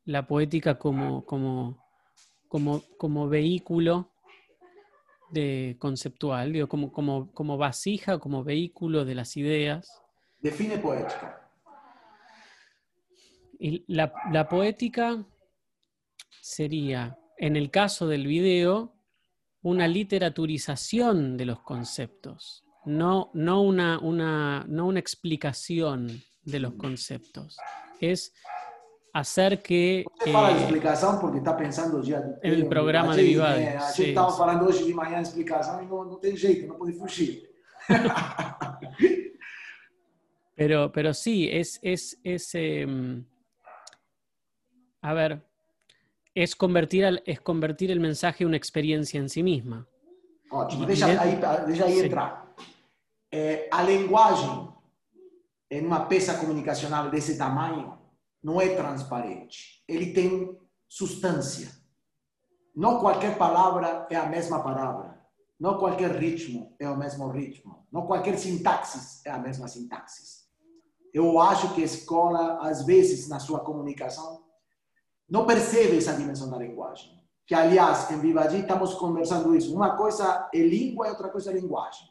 La poética como, como, como, como vehículo de conceptual, digo, como, como, como vasija, como vehículo de las ideas. Define poética. Y la, la, poética sería, en el caso del video, una literaturización de los conceptos, no, no, una, una, no una explicación de los conceptos. Es hacer que. Você fala de explicação porque está pensando já. No programa de Vivaldi. É, a gente estava falando hoje de manhã de explicação e não, não tem jeito, não pode fugir. (laughs) pero, pero sí, es, es, es eh, a ver, es convertir, al, es convertir el mensaje en una experiencia en sí misma. Ótimo, deixa aí, deixa aí entrar. É, a linguagem em uma peça comunicacional desse tamanho não é transparente. Ele tem substância. Não qualquer palavra é a mesma palavra. Não qualquer ritmo é o mesmo ritmo. Não qualquer sintaxe é a mesma sintaxe. Eu acho que a escola, às vezes, na sua comunicação, não percebe essa dimensão da linguagem. Que, aliás, em Vivaji estamos conversando isso. Uma coisa é língua e outra coisa é linguagem.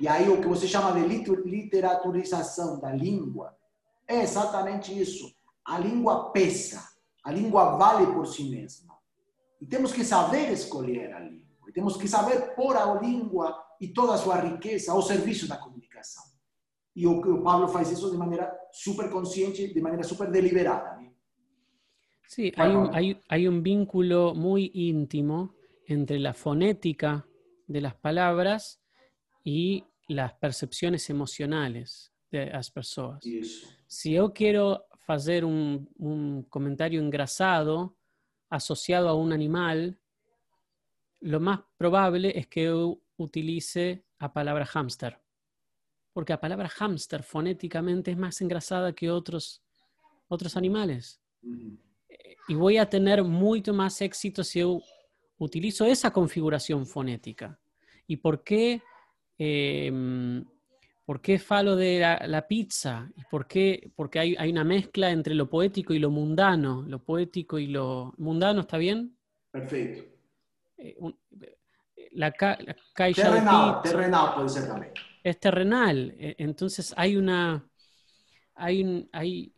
E aí o que você chama de literaturização da língua é exatamente isso. A língua pesa, a língua vale por si mesma. E temos que saber escolher a língua. E temos que saber pôr a língua e toda a sua riqueza ao serviço da comunicação. E o, o Pablo faz isso de maneira super consciente, de maneira super deliberada. Né? Sí, hay un, hay, hay un vínculo muy íntimo entre la fonética de las palabras y las percepciones emocionales de las personas. Si yo quiero hacer un, un, comentario engrasado asociado a un animal, lo más probable es que yo utilice la palabra hámster. Porque la palabra hámster fonéticamente es más engrasada que otros, otros animales. Y voy a tener mucho más éxito si utilizo esa configuración fonética. ¿Y por qué? Eh, ¿Por qué falo de la, pizza? ¿Y por qué? Porque hay, hay, una mezcla entre lo poético y lo mundano. Lo poético y lo mundano, ¿está bien? Perfecto. Eh, la, ca, terrenal, terrenal puede ser también. Es terrenal. E, entonces hay una... Hay, un, hay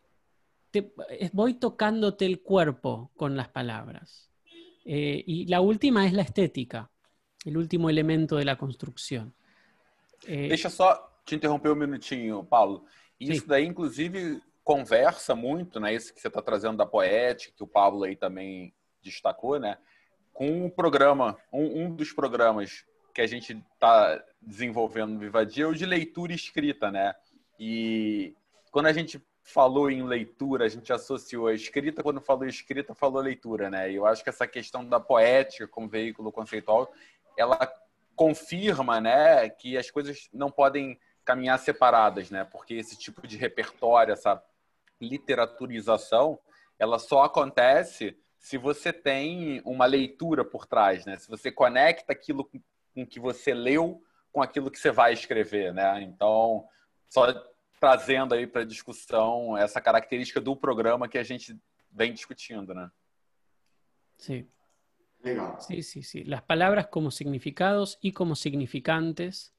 te, voy tocándote el cuerpo con las palabras. Eh, y la última es la estética, el último elemento de la construção. É... Deixa só te interromper um minutinho, Paulo. Isso Sim. daí, inclusive, conversa muito, né? Isso que você está trazendo da poética, que o Paulo aí também destacou, né? Com o programa, um, um dos programas que a gente está desenvolvendo no Vivadia é o de leitura escrita, né? E quando a gente falou em leitura, a gente associou a escrita, quando falou escrita, falou leitura, né? E eu acho que essa questão da poética como veículo conceitual, ela confirma, né, que as coisas não podem caminhar separadas, né? Porque esse tipo de repertório, essa literaturização, ela só acontece se você tem uma leitura por trás, né? Se você conecta aquilo com que você leu com aquilo que você vai escrever, né? Então, só trazendo aí para discussão essa característica do programa que a gente vem discutindo, né? Sí. Legal. Sí, sí, sí. Las palabras como significados y como significantes,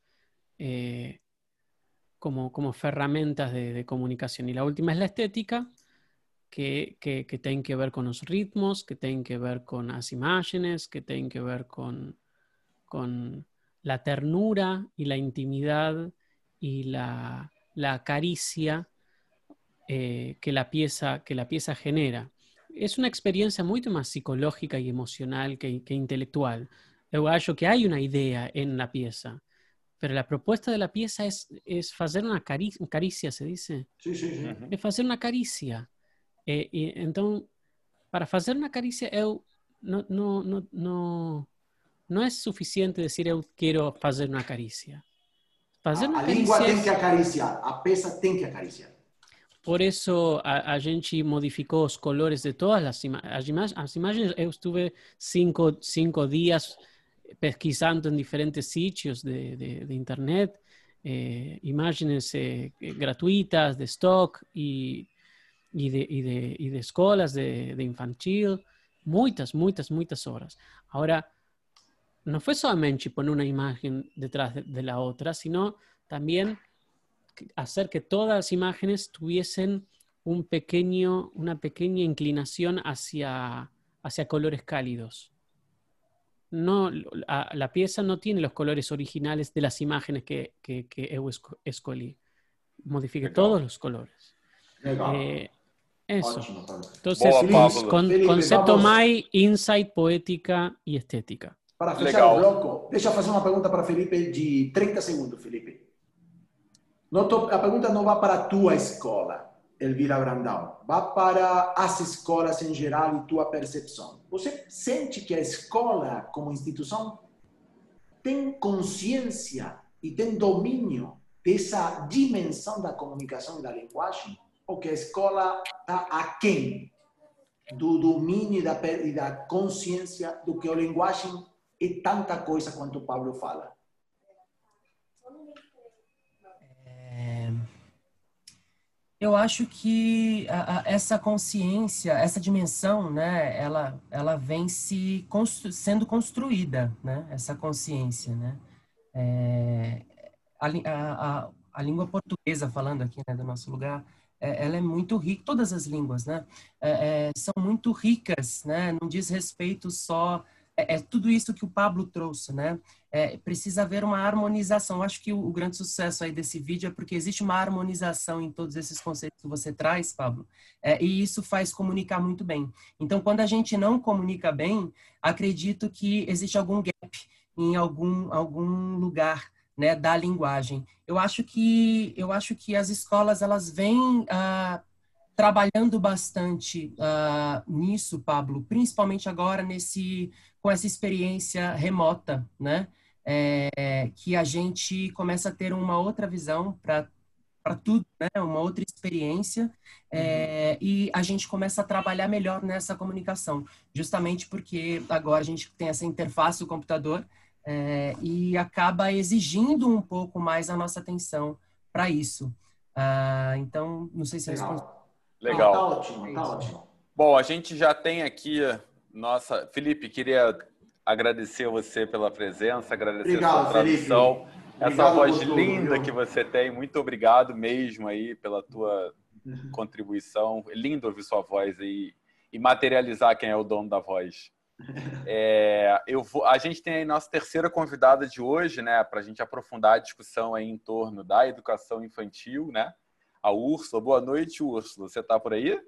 eh, como, como ferramentas de, de comunicación. Y la última es la estética, que, que, que tienen que ver con los ritmos, que tienen que ver con las imágenes, que tienen que ver con, con la ternura y la intimidad y la, la caricia eh, que, la pieza, que la pieza genera. Es una experiencia mucho más psicológica y emocional que, que intelectual. Eu acho que hay una idea en la pieza, pero la propuesta de la pieza es, es hacer una caricia, caricia, se dice. Sí, sí, sí. Uhum. É fazer uma carícia. E, e, então, para fazer uma carícia, eu não, não, não, não, não é suficiente dizer eu quero fazer uma carícia. Fazer A, a língua tem que acariciar, a peça tem que acariciar. por isso a, a gente modificou os colores de todas as, ima as, ima as imagens. Eu estive cinco, cinco dias pesquisando em diferentes sítios de, de, de internet, eh, imagens eh, gratuitas de stock e e de, e de, e de escolas de, de infantil, muitas, muitas, muitas horas. Ahora, no fue solamente poner una imagen detrás de, de la otra, sino también hacer que todas las imágenes tuviesen un pequeño, una pequeña inclinación hacia, hacia colores cálidos. No, la, la pieza no tiene los colores originales de las imágenes que, que, que eu esco- escolí. Modifique todos los colores. Eh, eso. Entonces, con- concepto. MAI, insight, poética y estética. Para fechar Legal. o bloco, deixa eu fazer uma pergunta para Felipe de 30 segundos, Felipe. Não tô- a pergunta não vai para a tua escola, Elvira Brandão. Vai para as escolas em geral e tua percepção. Você sente que a escola, como instituição, tem consciência e tem domínio dessa dimensão da comunicação e da linguagem? Ou que a escola está aquém do domínio e da, e da consciência do que a linguagem é tanta coisa quanto o Pablo fala? É, Eu acho que essa consciência, essa dimensão, né, ela, ela vem se constru- sendo construída, né, essa consciência, né. É, a, a, língua portuguesa, falando aqui, né, do nosso lugar, é, ela é muito rica, todas as línguas, né, é, são muito ricas, né, não diz respeito só, é, é tudo isso que o Pablo trouxe, né, é, precisa haver uma harmonização. Eu acho que o, o grande sucesso aí desse vídeo é porque existe uma harmonização em todos esses conceitos que você traz, Pablo, é, e isso faz comunicar muito bem. Então, quando a gente não comunica bem, acredito que existe algum gap em algum algum lugar né, da linguagem. Eu acho que eu acho que as escolas elas vêm ah, trabalhando bastante ah, nisso, Pablo, principalmente agora nesse com essa experiência remota, né? É, que a gente começa a ter uma outra visão para para tudo, né? Uma outra experiência é, e a gente começa a trabalhar melhor nessa comunicação, justamente porque agora a gente tem essa interface do computador é, e acaba exigindo um pouco mais a nossa atenção para isso. Ah, então, não sei se eu respondi. Não, Legal. tá ótimo, tá ótimo. Bom, a gente já tem aqui nossa. Felipe, queria agradecer você pela presença, agradecer Obrigado, a sua tradução, essa voz linda viu? que você tem. Muito obrigado mesmo aí pela tua contribuição. É lindo ouvir sua voz aí e materializar quem é o dono da voz. (laughs) É, eu vou, a gente tem aí nossa terceira convidada de hoje, né, para a gente aprofundar a discussão aí em torno da educação infantil, né? A Úrsula. Boa noite, Úrsula. Você está por aí?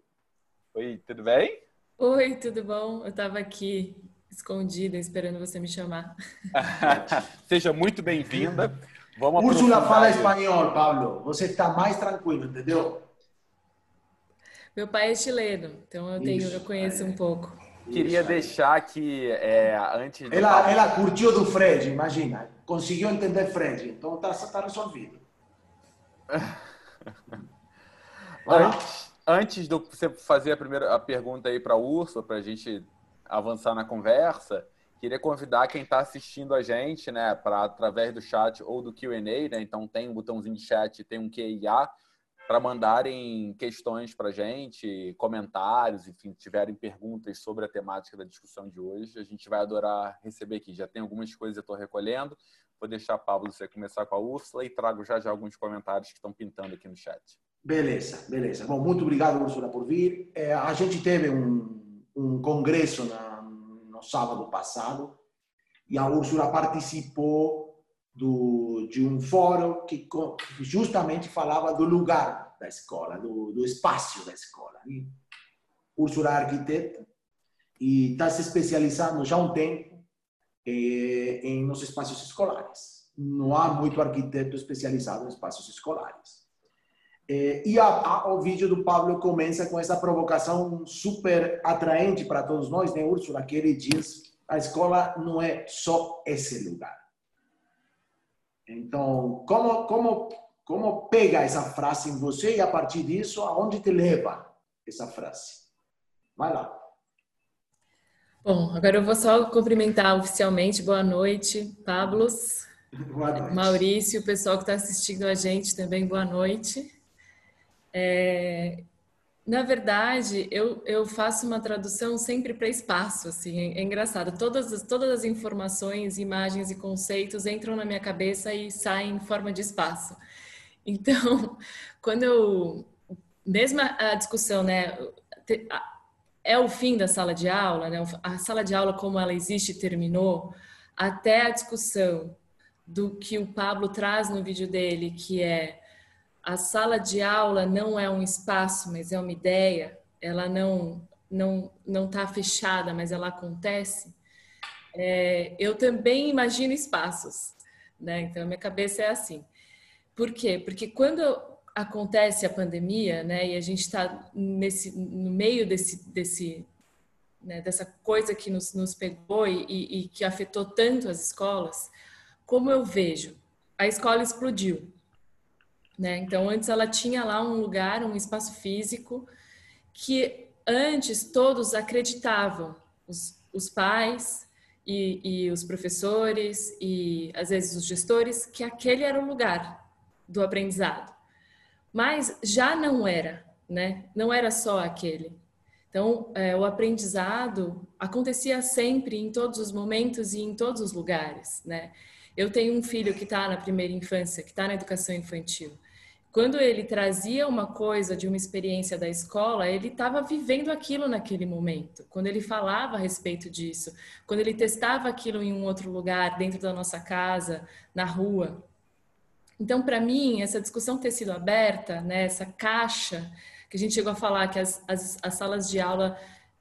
Oi, tudo bem? Oi, tudo bom? Eu estava aqui escondida esperando você me chamar. (laughs) Seja muito bem-vinda. Vamos Úrsula fala espanhol, Pablo. Você está mais tranquilo, entendeu? Meu pai é chileno, então eu tenho, Isso, eu conheço é. um pouco. Queria Isso. deixar que é, antes do Ela, ela curtiu do Fred, imagina. Conseguiu entender Fred, então está tá resolvido. (laughs) Antes, antes de você fazer a primeira a pergunta aí para a Úrsula, para a gente avançar na conversa, queria convidar quem está assistindo a gente, né, para através do chat ou do Q&A, né, então tem um botãozinho de chat, tem um QIA, para mandarem questões para a gente, comentários, enfim, tiverem perguntas sobre a temática da discussão de hoje. A gente vai adorar receber aqui. Já tem algumas coisas que eu estou recolhendo. Vou deixar, Pablo, você começar com a Úrsula e trago já já alguns comentários que estão pintando aqui no chat. Beleza, beleza. Bom, muito obrigado, Úrsula, por vir. É, a gente teve um, um congresso na, no sábado passado e a Úrsula participou do, de um fórum que justamente falava do lugar da escola, do, do espaço da escola. E Úrsula é arquiteta e está se especializando já há um tempo eh, em nos espaços escolares. Não há muito arquiteto especializado em espaços escolares. Eh, e a, a, o vídeo do Pablo começa com essa provocação super atraente para todos nós, né, Úrsula? Que ele diz: a escola não é só esse lugar então, como, como, como pega essa frase em você e a partir disso, aonde te leva essa frase? Vai lá. Bom, agora eu vou só cumprimentar oficialmente. Boa noite, Pablos. (laughs) Boa noite. Maurício, o pessoal que está assistindo a gente também, boa noite. É, na verdade, eu, eu faço uma tradução sempre para espaço, assim, é, é, engraçado. Todas as, todas as informações, imagens e conceitos entram na minha cabeça e saem em forma de espaço. (laughs) Então, quando eu... Mesmo a discussão, né, é o fim da sala de aula, né, a sala de aula como ela existe terminou, até a discussão do que o Pablo traz no vídeo dele, que é a sala de aula não é um espaço, mas é uma ideia, ela não não não está fechada, mas ela acontece. É, eu também imagino espaços, né? Então minha cabeça é assim. Por quê? Porque quando acontece a pandemia, né, e a gente está nesse no meio desse desse né, dessa coisa que nos, nos pegou e, e que afetou tanto as escolas, como eu vejo, a escola explodiu né? Então, antes ela tinha lá um lugar, um espaço físico, que antes todos acreditavam, os, os pais e, e os professores e às vezes os gestores, que aquele era o lugar do aprendizado. Mas já não era, né? Não era só aquele. Então, é, o aprendizado acontecia sempre, em todos os momentos e em todos os lugares, né? Eu tenho um filho que está na primeira infância, que está na educação infantil quando ele trazia uma coisa de uma experiência da escola, ele estava vivendo aquilo naquele momento. Quando ele falava a respeito disso, quando ele testava aquilo em um outro lugar, dentro da nossa casa, na rua. Então, para mim, essa discussão ter sido aberta, né, essa caixa, que a gente chegou a falar que as, as, as salas de aula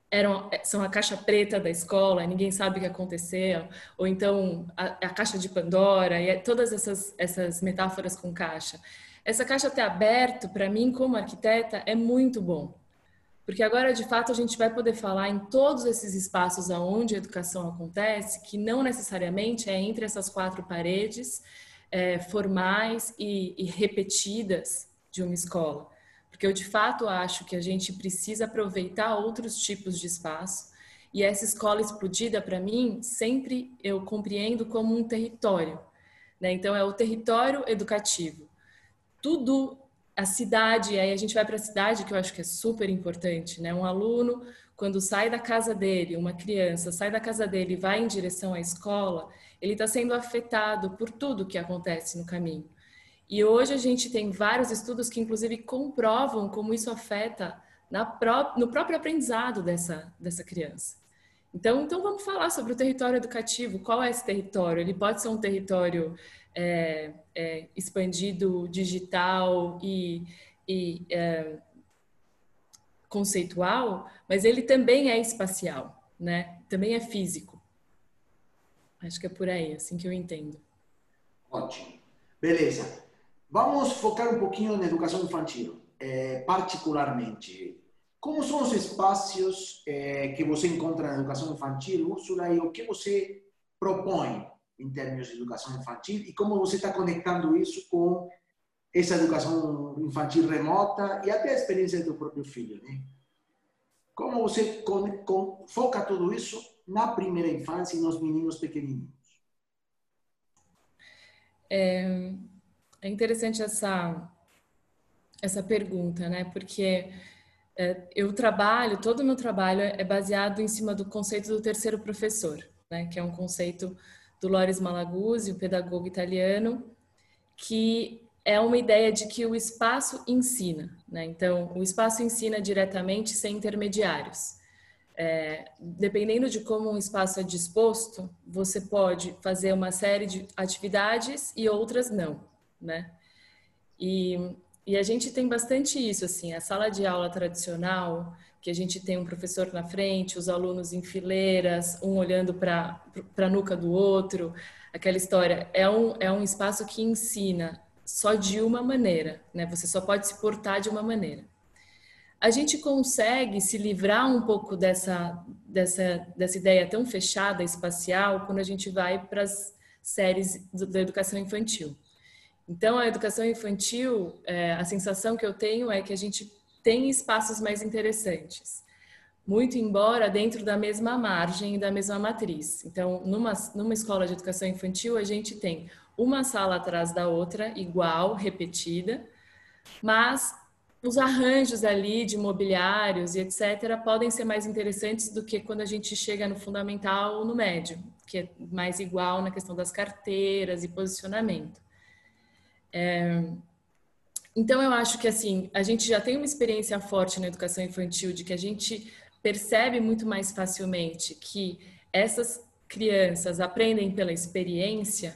eram, são a caixa preta da escola, ninguém sabe o que aconteceu, ou então a, a caixa de Pandora, e é todas essas, essas metáforas com caixa. Essa caixa ter aberto, para mim, como arquiteta, é muito bom. Porque agora, de fato, a gente vai poder falar em todos esses espaços onde a educação acontece, que não necessariamente é entre essas quatro paredes é, formais e, e repetidas de uma escola. Porque eu, de fato, acho que a gente precisa aproveitar outros tipos de espaço. E essa escola explodida, para mim, sempre eu compreendo como um território. Né? Então, é o território educativo tudo a cidade, aí a gente vai para a cidade, que eu acho que é super importante, né? Um aluno, quando sai da casa dele, uma criança sai da casa dele e vai em direção à escola, ele está sendo afetado por tudo que acontece no caminho. E hoje a gente tem vários estudos que, inclusive, comprovam como isso afeta pró no próprio aprendizado dessa, dessa criança. Então, então, vamos falar sobre o território educativo. Qual é esse território? Ele pode ser um território é, é, expandido digital e, e é, conceitual, mas ele também é espacial, né? Também é físico. Acho que é por aí, assim que eu entendo. Ótimo. Beleza. Vamos focar um pouquinho na educação infantil, é, particularmente. Como são os espaços é, que você encontra na educação infantil, Úrsula, e o que você propõe em termos de educação infantil e como você está conectando isso com essa educação infantil remota e até a experiência do próprio filho, né? Como você con, con, foca tudo isso na primeira infância e nos meninos pequenininhos? É, é interessante essa essa pergunta, né? Porque é, eu trabalho, todo o meu trabalho é baseado em cima do conceito do terceiro professor, né? Que é um conceito do Loris Malaguzzi, um pedagogo italiano, que é uma ideia de que o espaço ensina, né? Então, o espaço ensina diretamente sem intermediários. É, dependendo de como um espaço é disposto, você pode fazer uma série de atividades e outras não, né? E e a gente tem bastante isso, assim, a sala de aula tradicional, que a gente tem um professor na frente, os alunos em fileiras, um olhando para a nuca do outro, aquela história. É um, é um espaço que ensina só de uma maneira, né? Você só pode se portar de uma maneira. A gente consegue se livrar um pouco dessa, dessa, dessa ideia tão fechada, espacial, quando a gente vai para as séries da educação infantil. Então, a educação infantil, é, a sensação que eu tenho é que a gente tem espaços mais interessantes, muito embora dentro da mesma margem e da mesma matriz. Então, numa, numa escola de educação infantil, a gente tem uma sala atrás da outra, igual, repetida, mas os arranjos ali de mobiliários e etc. podem ser mais interessantes do que quando a gente chega no fundamental ou no médio, que é mais igual na questão das carteiras e posicionamento. É, então, eu acho que assim, a gente já tem uma experiência forte na educação infantil de que a gente percebe muito mais facilmente que essas crianças aprendem pela experiência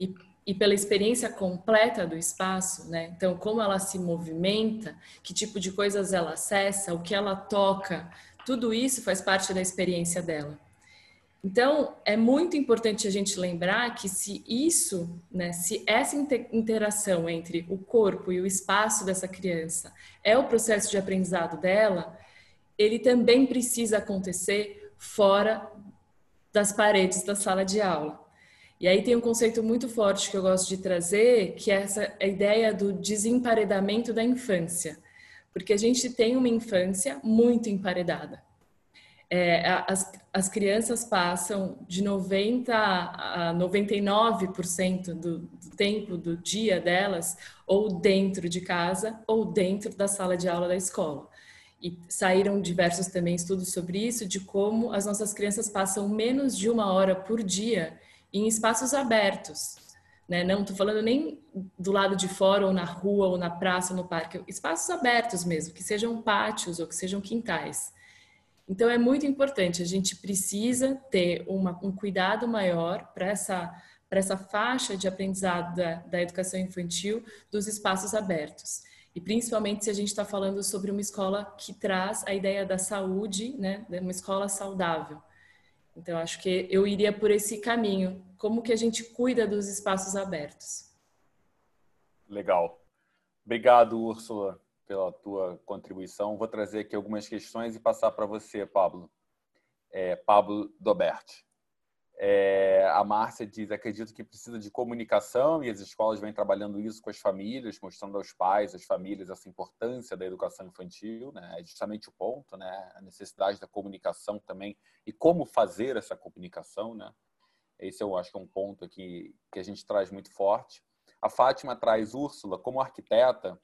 e, e pela experiência completa do espaço, né? Então, como ela se movimenta, que tipo de coisas ela acessa, o que ela toca, tudo isso faz parte da experiência dela. Então, é muito importante a gente lembrar que se isso, né, se essa interação entre o corpo e o espaço dessa criança é o processo de aprendizado dela, ele também precisa acontecer fora das paredes da sala de aula. E aí tem um conceito muito forte que eu gosto de trazer, que é essa ideia do desemparedamento da infância. Porque a gente tem uma infância muito emparedada é, as, as crianças passam de 90% a 99% do, do tempo do dia delas ou dentro de casa ou dentro da sala de aula da escola. E saíram diversos também estudos sobre isso, de como as nossas crianças passam menos de uma hora por dia em espaços abertos. Né? Não estou falando nem do lado de fora, ou na rua, ou na praça, ou no parque, espaços abertos mesmo, que sejam pátios ou que sejam quintais. Então, é muito importante, a gente precisa ter uma, um cuidado maior para essa, essa faixa de aprendizado da, da educação infantil dos espaços abertos. E principalmente se a gente está falando sobre uma escola que traz a ideia da saúde, né, uma escola saudável. Então, acho que eu iria por esse caminho. Como que a gente cuida dos espaços abertos? Legal. Obrigado, Úrsula pela tua contribuição. Vou trazer aqui algumas questões e passar para você, Pablo. É, Pablo Doberti. É, a Márcia diz: acredito que precisa de comunicação e as escolas vêm trabalhando isso com as famílias, mostrando aos pais, às famílias, essa importância da educação infantil. Né? É justamente o ponto, né? a necessidade da comunicação também e como fazer essa comunicação. Né? Esse eu acho que é um ponto aqui que a gente traz muito forte. A Fátima traz Úrsula como arquiteta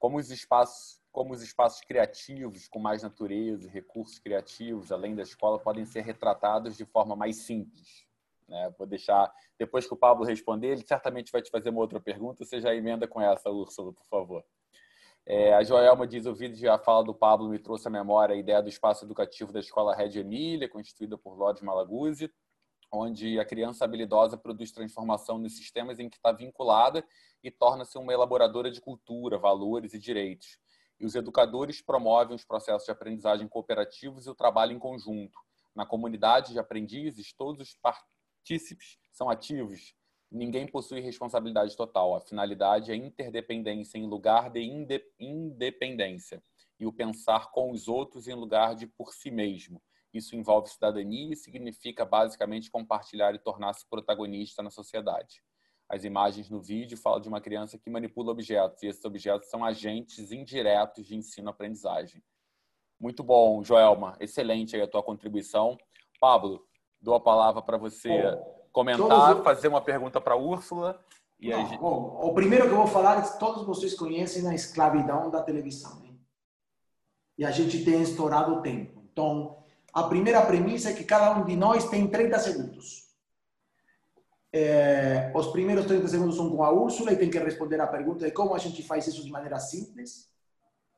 como os espaços como os espaços criativos com mais natureza e recursos criativos além da escola podem ser retratados de forma mais simples né? vou deixar depois que o Pablo responder ele certamente vai te fazer uma outra pergunta você já emenda com essa Úrsula por favor é, a Joelma diz o vídeo já fala do Pablo me trouxe à memória a ideia do espaço educativo da escola Red Emília constituída por Lorde Malaguzzi onde a criança habilidosa produz transformação nos sistemas em que está vinculada e torna-se uma elaboradora de cultura, valores e direitos. E os educadores promovem os processos de aprendizagem cooperativos e o trabalho em conjunto. Na comunidade de aprendizes, todos os partícipes são ativos. Ninguém possui responsabilidade total. A finalidade é interdependência em lugar de independência e o pensar com os outros em lugar de por si mesmo. Isso envolve cidadania e significa basicamente compartilhar e tornar-se protagonista na sociedade. As imagens no vídeo falam de uma criança que manipula objetos, e esses objetos são agentes indiretos de ensino-aprendizagem. Muito bom, Joelma. Excelente a tua contribuição. Pablo, dou a palavra para você comentar, fazer uma pergunta para a Úrsula E Não, gente... bom, o primeiro que eu vou falar, todos vocês conhecem a escravidão da televisão. Né? E a gente tem estourado o tempo. Então, a primeira premissa é que cada um de nós tem 30 segundos. É, os primeiros 30 segundos são com a Úrsula e tem que responder a pergunta de como a gente faz isso de maneira simples.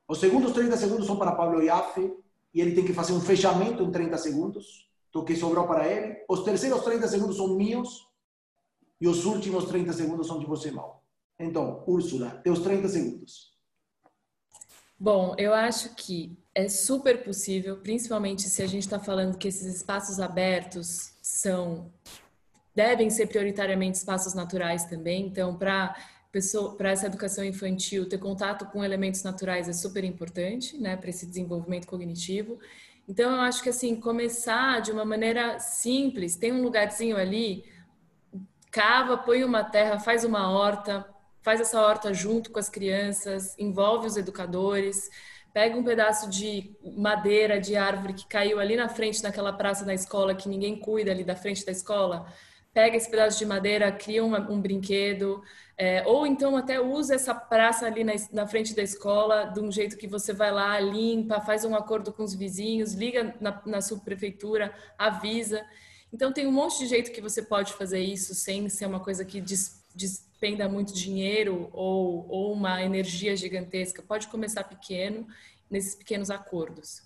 Os segundos 30 segundos são para Pablo Iaffe e ele tem que fazer um fechamento em 30 segundos do que sobrou para ele. Os terceiros 30 segundos são meus e os últimos 30 segundos são de você, Mal. Então, Úrsula, teus 30 segundos. Bom, eu acho que é super possível, principalmente se a gente está falando que esses espaços abertos são devem ser prioritariamente espaços naturais também. Então, para para essa educação infantil, ter contato com elementos naturais é super importante, né, para esse desenvolvimento cognitivo. Então, eu acho que assim, começar de uma maneira simples, tem um lugarzinho ali, cava, põe uma terra, faz uma horta, faz essa horta junto com as crianças, envolve os educadores, pega um pedaço de madeira de árvore que caiu ali na frente naquela praça da escola que ninguém cuida ali da frente da escola, pega esse pedaço de madeira, cria uma, um brinquedo, é, ou então até usa essa praça ali na, na, frente da escola de um jeito que você vai lá, limpa, faz um acordo com os vizinhos, liga na, na subprefeitura, avisa. Então tem um monte de jeito que você pode fazer isso sem ser uma coisa que des, despenda muito dinheiro ou, ou uma energia gigantesca. Pode começar pequeno, nesses pequenos acordos.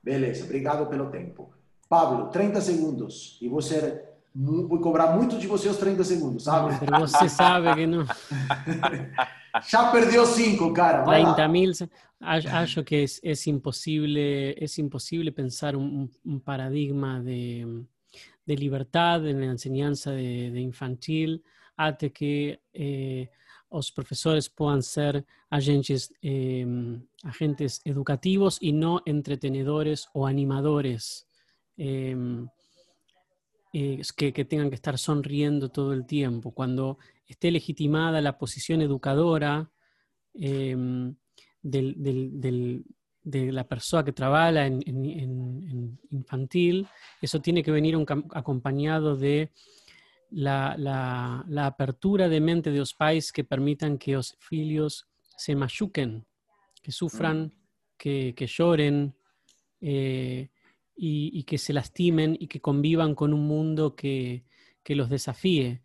Beleza, obrigado pelo tempo. Pablo, 30 segundos. E você vou cobrar muito de você os 30 segundos, sabe? Você sabe que não. (laughs) Já perdeu cinco, cara. 30 mil. Acho que é, é impossível, é impossível pensar um, um paradigma de, de liberdade na enseñança de, de infantil até que eh, os professores possam ser agentes, eh, agentes educativos e não entretenedores ou animadores. Eh, eh, que, que, tengan que estar sonriendo todo el tiempo. Cuando esté legitimada la posición educadora del, de la persona que trabaja en, infantil, eso tiene que venir acompañado de la, la, la, apertura de mente de los pais que permitan que los hijos se machuquen, que sufran, mm. que, que lloren, eh, y, que se lastimen y que convivan con un mundo que, que los desafíe.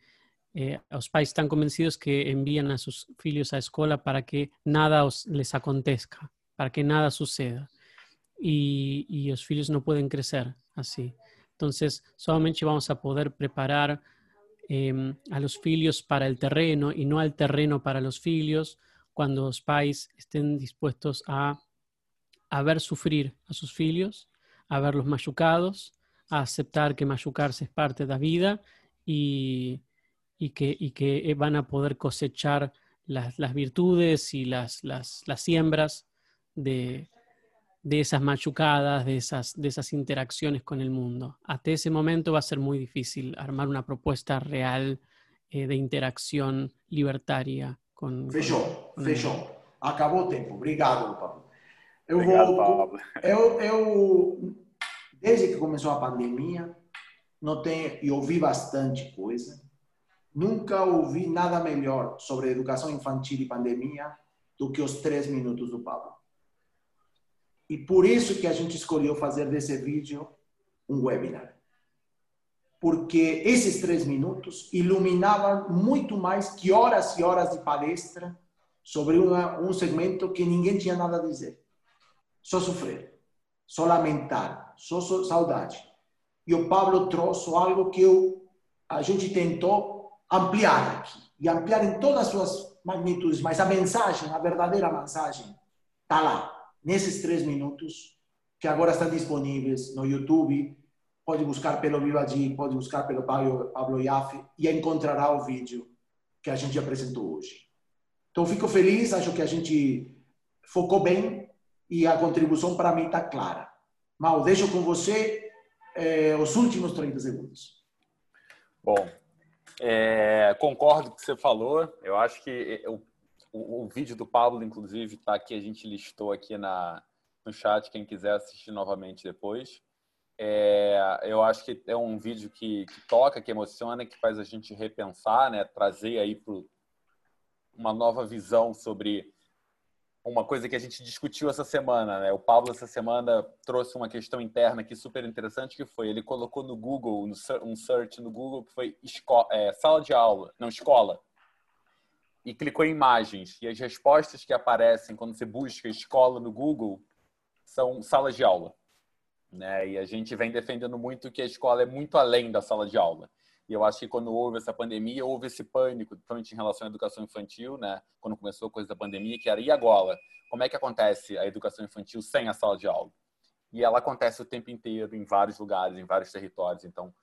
Eh, los pais están convencidos que envían a sus hijos a escuela para que nada os, les acontezca, para que nada suceda. Y, y los hijos no pueden crecer así. Entonces, solamente vamos a poder preparar em, a los hijos para el terreno y no al terreno para los hijos cuando los pais estén dispuestos a, a ver sufrir a sus hijos a verlos machucados, a aceptar que machucarse es parte de la vida y, y, que, y que van a poder cosechar las, las virtudes y las, las, las siembras de, de, esas machucadas, de esas, de esas interacciones con el mundo. Hasta ese momento va a ser muy difícil armar una propuesta real eh, de interacción libertaria con... Fechou, con, fechou. Acabou o tempo. Obrigado, Pablo. Eu Obrigado, vou. Pablo. Eu, eu, desde que começou a pandemia, notei e ouvi bastante coisa. Nunca ouvi nada melhor sobre educação infantil e pandemia do que os três minutos do Pablo. E por isso que a gente escolheu fazer desse vídeo um webinar. Porque esses três minutos iluminavam muito mais que horas e horas de palestra sobre uma, um segmento que ninguém tinha nada a dizer só sofrer, só lamentar, só, saudade. E o Pablo trouxe algo que eu, a gente tentou ampliar aqui, e ampliar em todas as suas magnitudes, mas a mensagem, a verdadeira mensagem, está lá, nesses três minutos, que agora estão disponíveis no YouTube. Pode buscar pelo Vivadi, pode buscar pelo Pablo, Iaffe e encontrará o vídeo que a gente apresentou hoje. Então, fico feliz, acho que a gente focou bem e a contribuição para mim está clara. Mal, deixo com você é, os últimos 30 segundos. Bom, é, concordo com o que você falou. Eu acho que o, o, o vídeo do Pablo, inclusive, está aqui, a gente listou aqui na, no chat, quem quiser assistir novamente depois. É, eu acho que é um vídeo que, que, toca, que emociona, que faz a gente repensar, né? trazer aí pro, uma nova visão sobre uma coisa que a gente discutiu essa semana. Né? O Pablo, essa semana, trouxe uma questão interna aqui super interessante, que foi, ele colocou no Google, um search no Google, que foi é, sala de aula, não, escola. E clicou em imagens. E as respostas que aparecem quando você busca escola no Google são salas de aula. Né? E a gente vem defendendo muito que a escola é muito além da sala de aula. E eu acho que quando houve essa pandemia, houve esse pânico, principalmente em relação à educação infantil, né? Quando começou a coisa da pandemia, que era e agora? Como é que acontece a educação infantil sem a sala de aula? E ela acontece o tempo inteiro, em vários lugares, em vários territórios. Então,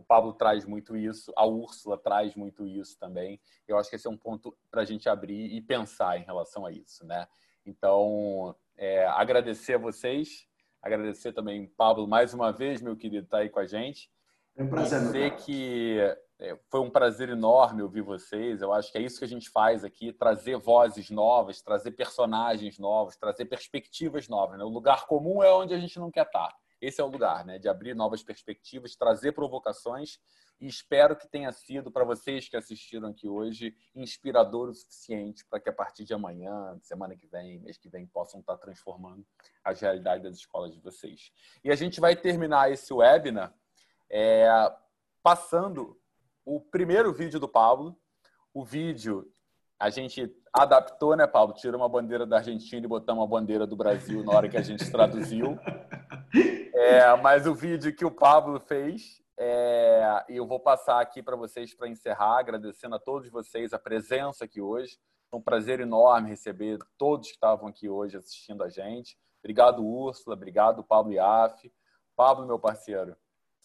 o Pablo traz muito isso, a Úrsula traz muito isso também. Eu acho que esse é um ponto para a gente abrir e pensar em relação a isso, né? Então, é, agradecer a vocês Agradecer também, Pablo, mais uma vez, meu querido, estar tá aí com a gente. É um prazer. Dizer que é, foi um prazer enorme ouvir vocês. Eu acho que é isso que a gente faz aqui: trazer vozes novas, trazer personagens novos, trazer perspectivas novas. Né? O lugar comum é onde a gente não quer estar. Esse é o lugar, né? De abrir novas perspectivas, trazer provocações e espero que tenha sido para vocês que assistiram aqui hoje inspirador o suficiente para que a partir de amanhã, semana que vem, mês que vem, possam estar transformando a realidade das escolas de vocês. E a gente vai terminar esse webinar é, passando o primeiro vídeo do Pablo. O vídeo a gente adaptou, né, Pablo? Tirou uma bandeira da Argentina e botamos uma bandeira do Brasil na hora que a gente traduziu. (laughs) É, mas o vídeo que o Pablo fez, é, eu vou passar aqui para vocês para encerrar, agradecendo a todos vocês a presença aqui hoje. É um prazer enorme receber todos que estavam aqui hoje assistindo a gente. Obrigado, Úrsula. Obrigado, Pablo Iaf. Pablo, meu parceiro.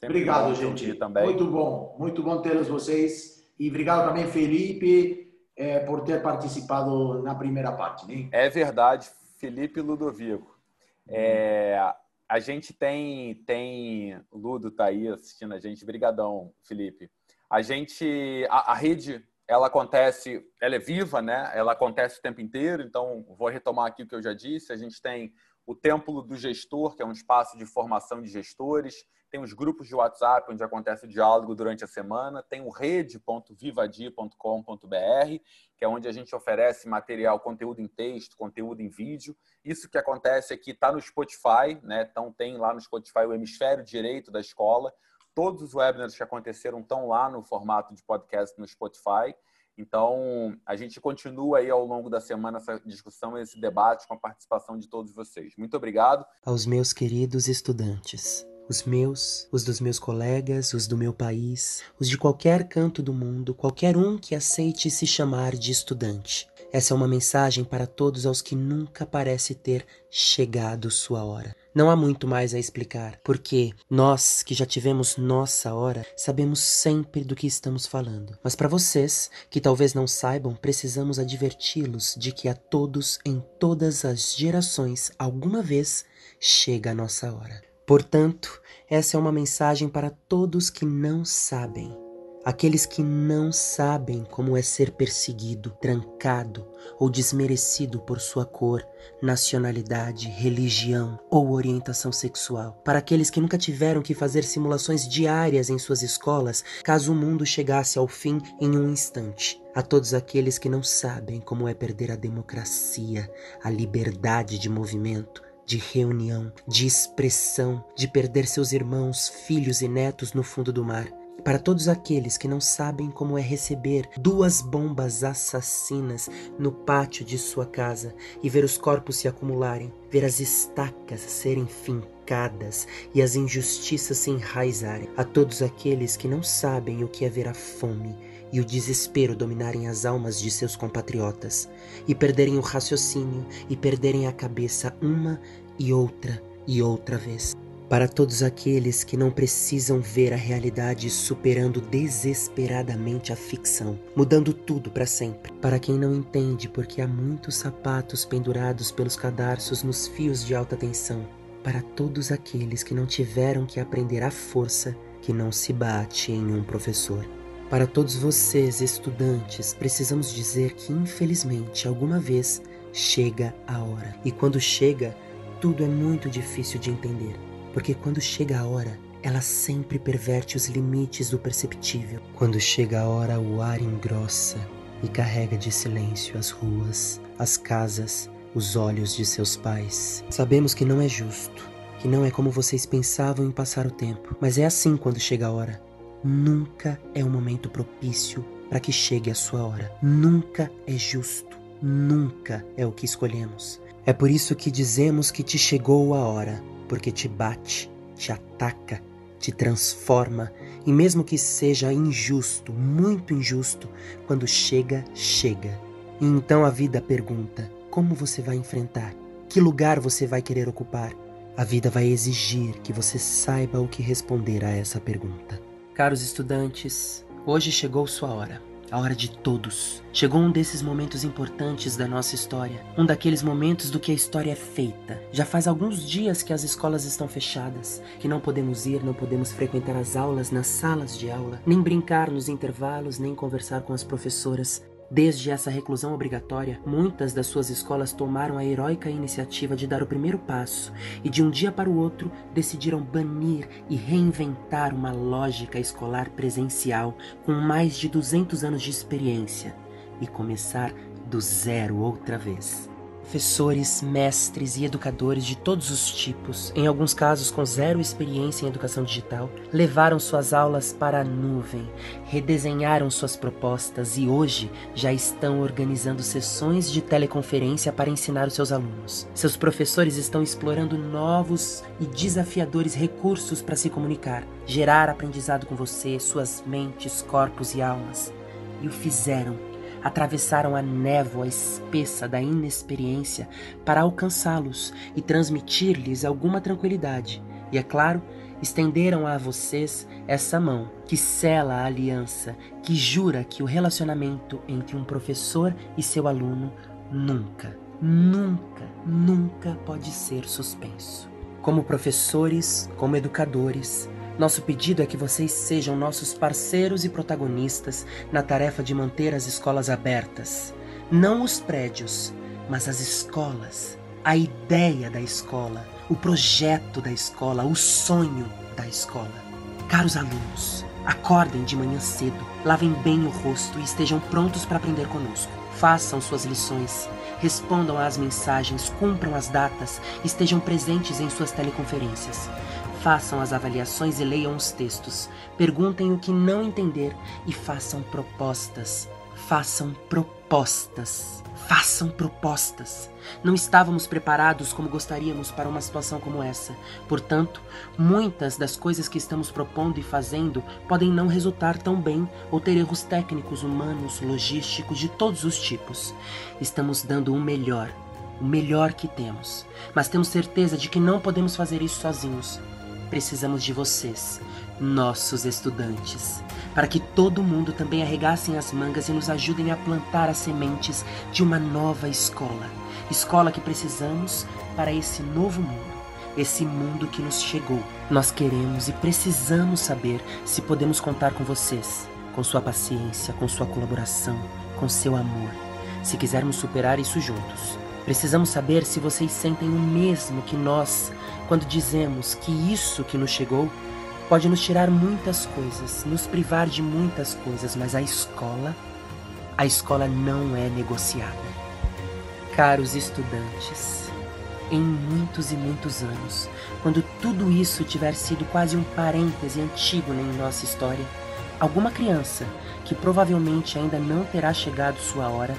Obrigado, gente. Também. Muito bom. Muito bom tê-los vocês. E obrigado também, Felipe, é, por ter participado na primeira parte. Né? É verdade, Felipe Ludovico. É, a gente tem, tem Ludo tá aí assistindo a gente, brigadão, Felipe. A gente, a, a, rede, ela acontece, ela é viva, né? Ela acontece o tempo inteiro. Então, vou retomar aqui o que eu já disse. A gente tem o Templo do Gestor, que é um espaço de formação de gestores. Tem os grupos de WhatsApp, onde acontece o diálogo durante a semana. Tem o rede.vivadia.com.br, que é onde a gente oferece material, conteúdo em texto, conteúdo em vídeo. Isso que acontece aqui está no Spotify, né? Então tem lá no Spotify o hemisfério direito da escola. Todos os webinars que aconteceram estão lá no formato de podcast no Spotify. Então, a gente continua aí ao longo da semana essa discussão, esse debate com a participação de todos vocês. Muito obrigado. Aos meus queridos estudantes os meus, os dos meus colegas, os do meu país, os de qualquer canto do mundo, qualquer um que aceite se chamar de estudante. Essa é uma mensagem para todos aos que nunca parece ter chegado sua hora. Não há muito mais a explicar, porque nós que já tivemos nossa hora sabemos sempre do que estamos falando. Mas para vocês que talvez não saibam, precisamos adverti-los de que a todos em todas as gerações alguma vez chega a nossa hora. Portanto, essa é uma mensagem para todos que não sabem. Aqueles que não sabem como é ser perseguido, trancado ou desmerecido por sua cor, nacionalidade, religião ou orientação sexual. Para aqueles que nunca tiveram que fazer simulações diárias em suas escolas, caso o mundo chegasse ao fim em um instante. A todos aqueles que não sabem como é perder a democracia, a liberdade de movimento, de reunião, de expressão, de perder seus irmãos, filhos e netos no fundo do mar. Para todos aqueles que não sabem como é receber duas bombas assassinas no pátio de sua casa e ver os corpos se acumularem, ver as estacas serem fincadas e as injustiças se enraizarem. A todos aqueles que não sabem o que é ver a fome e o desespero dominarem as almas de seus compatriotas, e perderem o raciocínio e perderem a cabeça uma e outra e outra vez. Para todos aqueles que não precisam ver a realidade superando desesperadamente a ficção, mudando tudo para sempre. Para quem não entende porque há muitos sapatos pendurados pelos cadarços nos fios de alta tensão. Para todos aqueles que não tiveram que aprender a força que não se bate em um professor. Para todos vocês, estudantes, precisamos dizer que, infelizmente, alguma vez chega a hora. E quando chega, tudo é muito difícil de entender. Porque quando chega a hora, ela sempre perverte os limites do perceptível. Quando chega a hora, o ar engrossa e carrega de silêncio as ruas, as casas, os olhos de seus pais. Sabemos que não é justo, que não é como vocês pensavam em passar o tempo, mas é assim quando chega a hora. Nunca é um momento propício para que chegue a sua hora. Nunca é justo. Nunca é o que escolhemos. É por isso que dizemos que te chegou a hora, porque te bate, te ataca, te transforma, e mesmo que seja injusto, muito injusto, quando chega, chega. E então a vida pergunta: como você vai enfrentar? Que lugar você vai querer ocupar? A vida vai exigir que você saiba o que responder a essa pergunta. Caros estudantes, hoje chegou sua hora a hora de todos. Chegou um desses momentos importantes da nossa história, um daqueles momentos do que a história é feita. Já faz alguns dias que as escolas estão fechadas, que não podemos ir, não podemos frequentar as aulas nas salas de aula, nem brincar nos intervalos, nem conversar com as professoras. Desde essa reclusão obrigatória, muitas das suas escolas tomaram a heróica iniciativa de dar o primeiro passo e, de um dia para o outro, decidiram banir e reinventar uma lógica escolar presencial com mais de 200 anos de experiência e começar do zero outra vez professores, mestres e educadores de todos os tipos, em alguns casos com zero experiência em educação digital, levaram suas aulas para a nuvem, redesenharam suas propostas e hoje já estão organizando sessões de teleconferência para ensinar os seus alunos. Seus professores estão explorando novos e desafiadores recursos para se comunicar, gerar aprendizado com você, suas mentes, corpos e almas. E o fizeram atravessaram a névoa espessa da inexperiência para alcançá-los e transmitir-lhes alguma tranquilidade. E é claro, estenderam a vocês essa mão que sela a aliança, que jura que o relacionamento entre um professor e seu aluno nunca, nunca, nunca pode ser suspenso. Como professores, como educadores, nosso pedido é que vocês sejam nossos parceiros e protagonistas na tarefa de manter as escolas abertas. Não os prédios, mas as escolas. A ideia da escola, o projeto da escola, o sonho da escola. Caros alunos, acordem de manhã cedo, lavem bem o rosto e estejam prontos para aprender conosco. Façam suas lições, respondam às mensagens, cumpram as datas, estejam presentes em suas teleconferências. Façam as avaliações e leiam os textos. Perguntem o que não entender e façam propostas. Façam propostas. Façam propostas. Não estávamos preparados como gostaríamos para uma situação como essa. Portanto, muitas das coisas que estamos propondo e fazendo podem não resultar tão bem ou ter erros técnicos, humanos, logísticos de todos os tipos. Estamos dando o melhor, o melhor que temos, mas temos certeza de que não podemos fazer isso sozinhos. Precisamos de vocês, nossos estudantes, para que todo mundo também arregassem as mangas e nos ajudem a plantar as sementes de uma nova escola. Escola que precisamos para esse novo mundo, esse mundo que nos chegou. Nós queremos e precisamos saber se podemos contar com vocês, com sua paciência, com sua colaboração, com seu amor. Se quisermos superar isso juntos, precisamos saber se vocês sentem o mesmo que nós quando dizemos que isso que nos chegou pode nos tirar muitas coisas, nos privar de muitas coisas, mas a escola, a escola não é negociada. Caros estudantes, em muitos e muitos anos, quando tudo isso tiver sido quase um parêntese antigo em nossa história, alguma criança que provavelmente ainda não terá chegado sua hora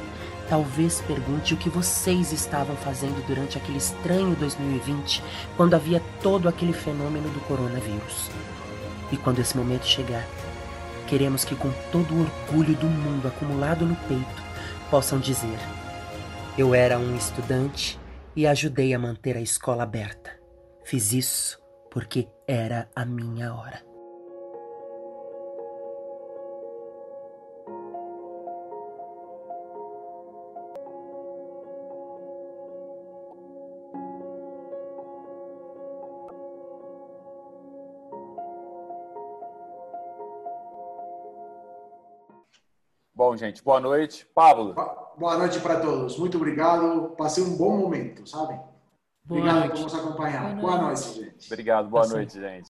Talvez pergunte o que vocês estavam fazendo durante aquele estranho 2020, quando havia todo aquele fenômeno do coronavírus. E quando esse momento chegar, queremos que, com todo o orgulho do mundo acumulado no peito, possam dizer: Eu era um estudante e ajudei a manter a escola aberta. Fiz isso porque era a minha hora. Bom, gente, boa noite. Pablo. Boa noite para todos. Muito obrigado. Passei um bom momento, sabe? Boa obrigado noite. por nos acompanhar. Boa noite, boa noite gente. Obrigado, boa noite, gente.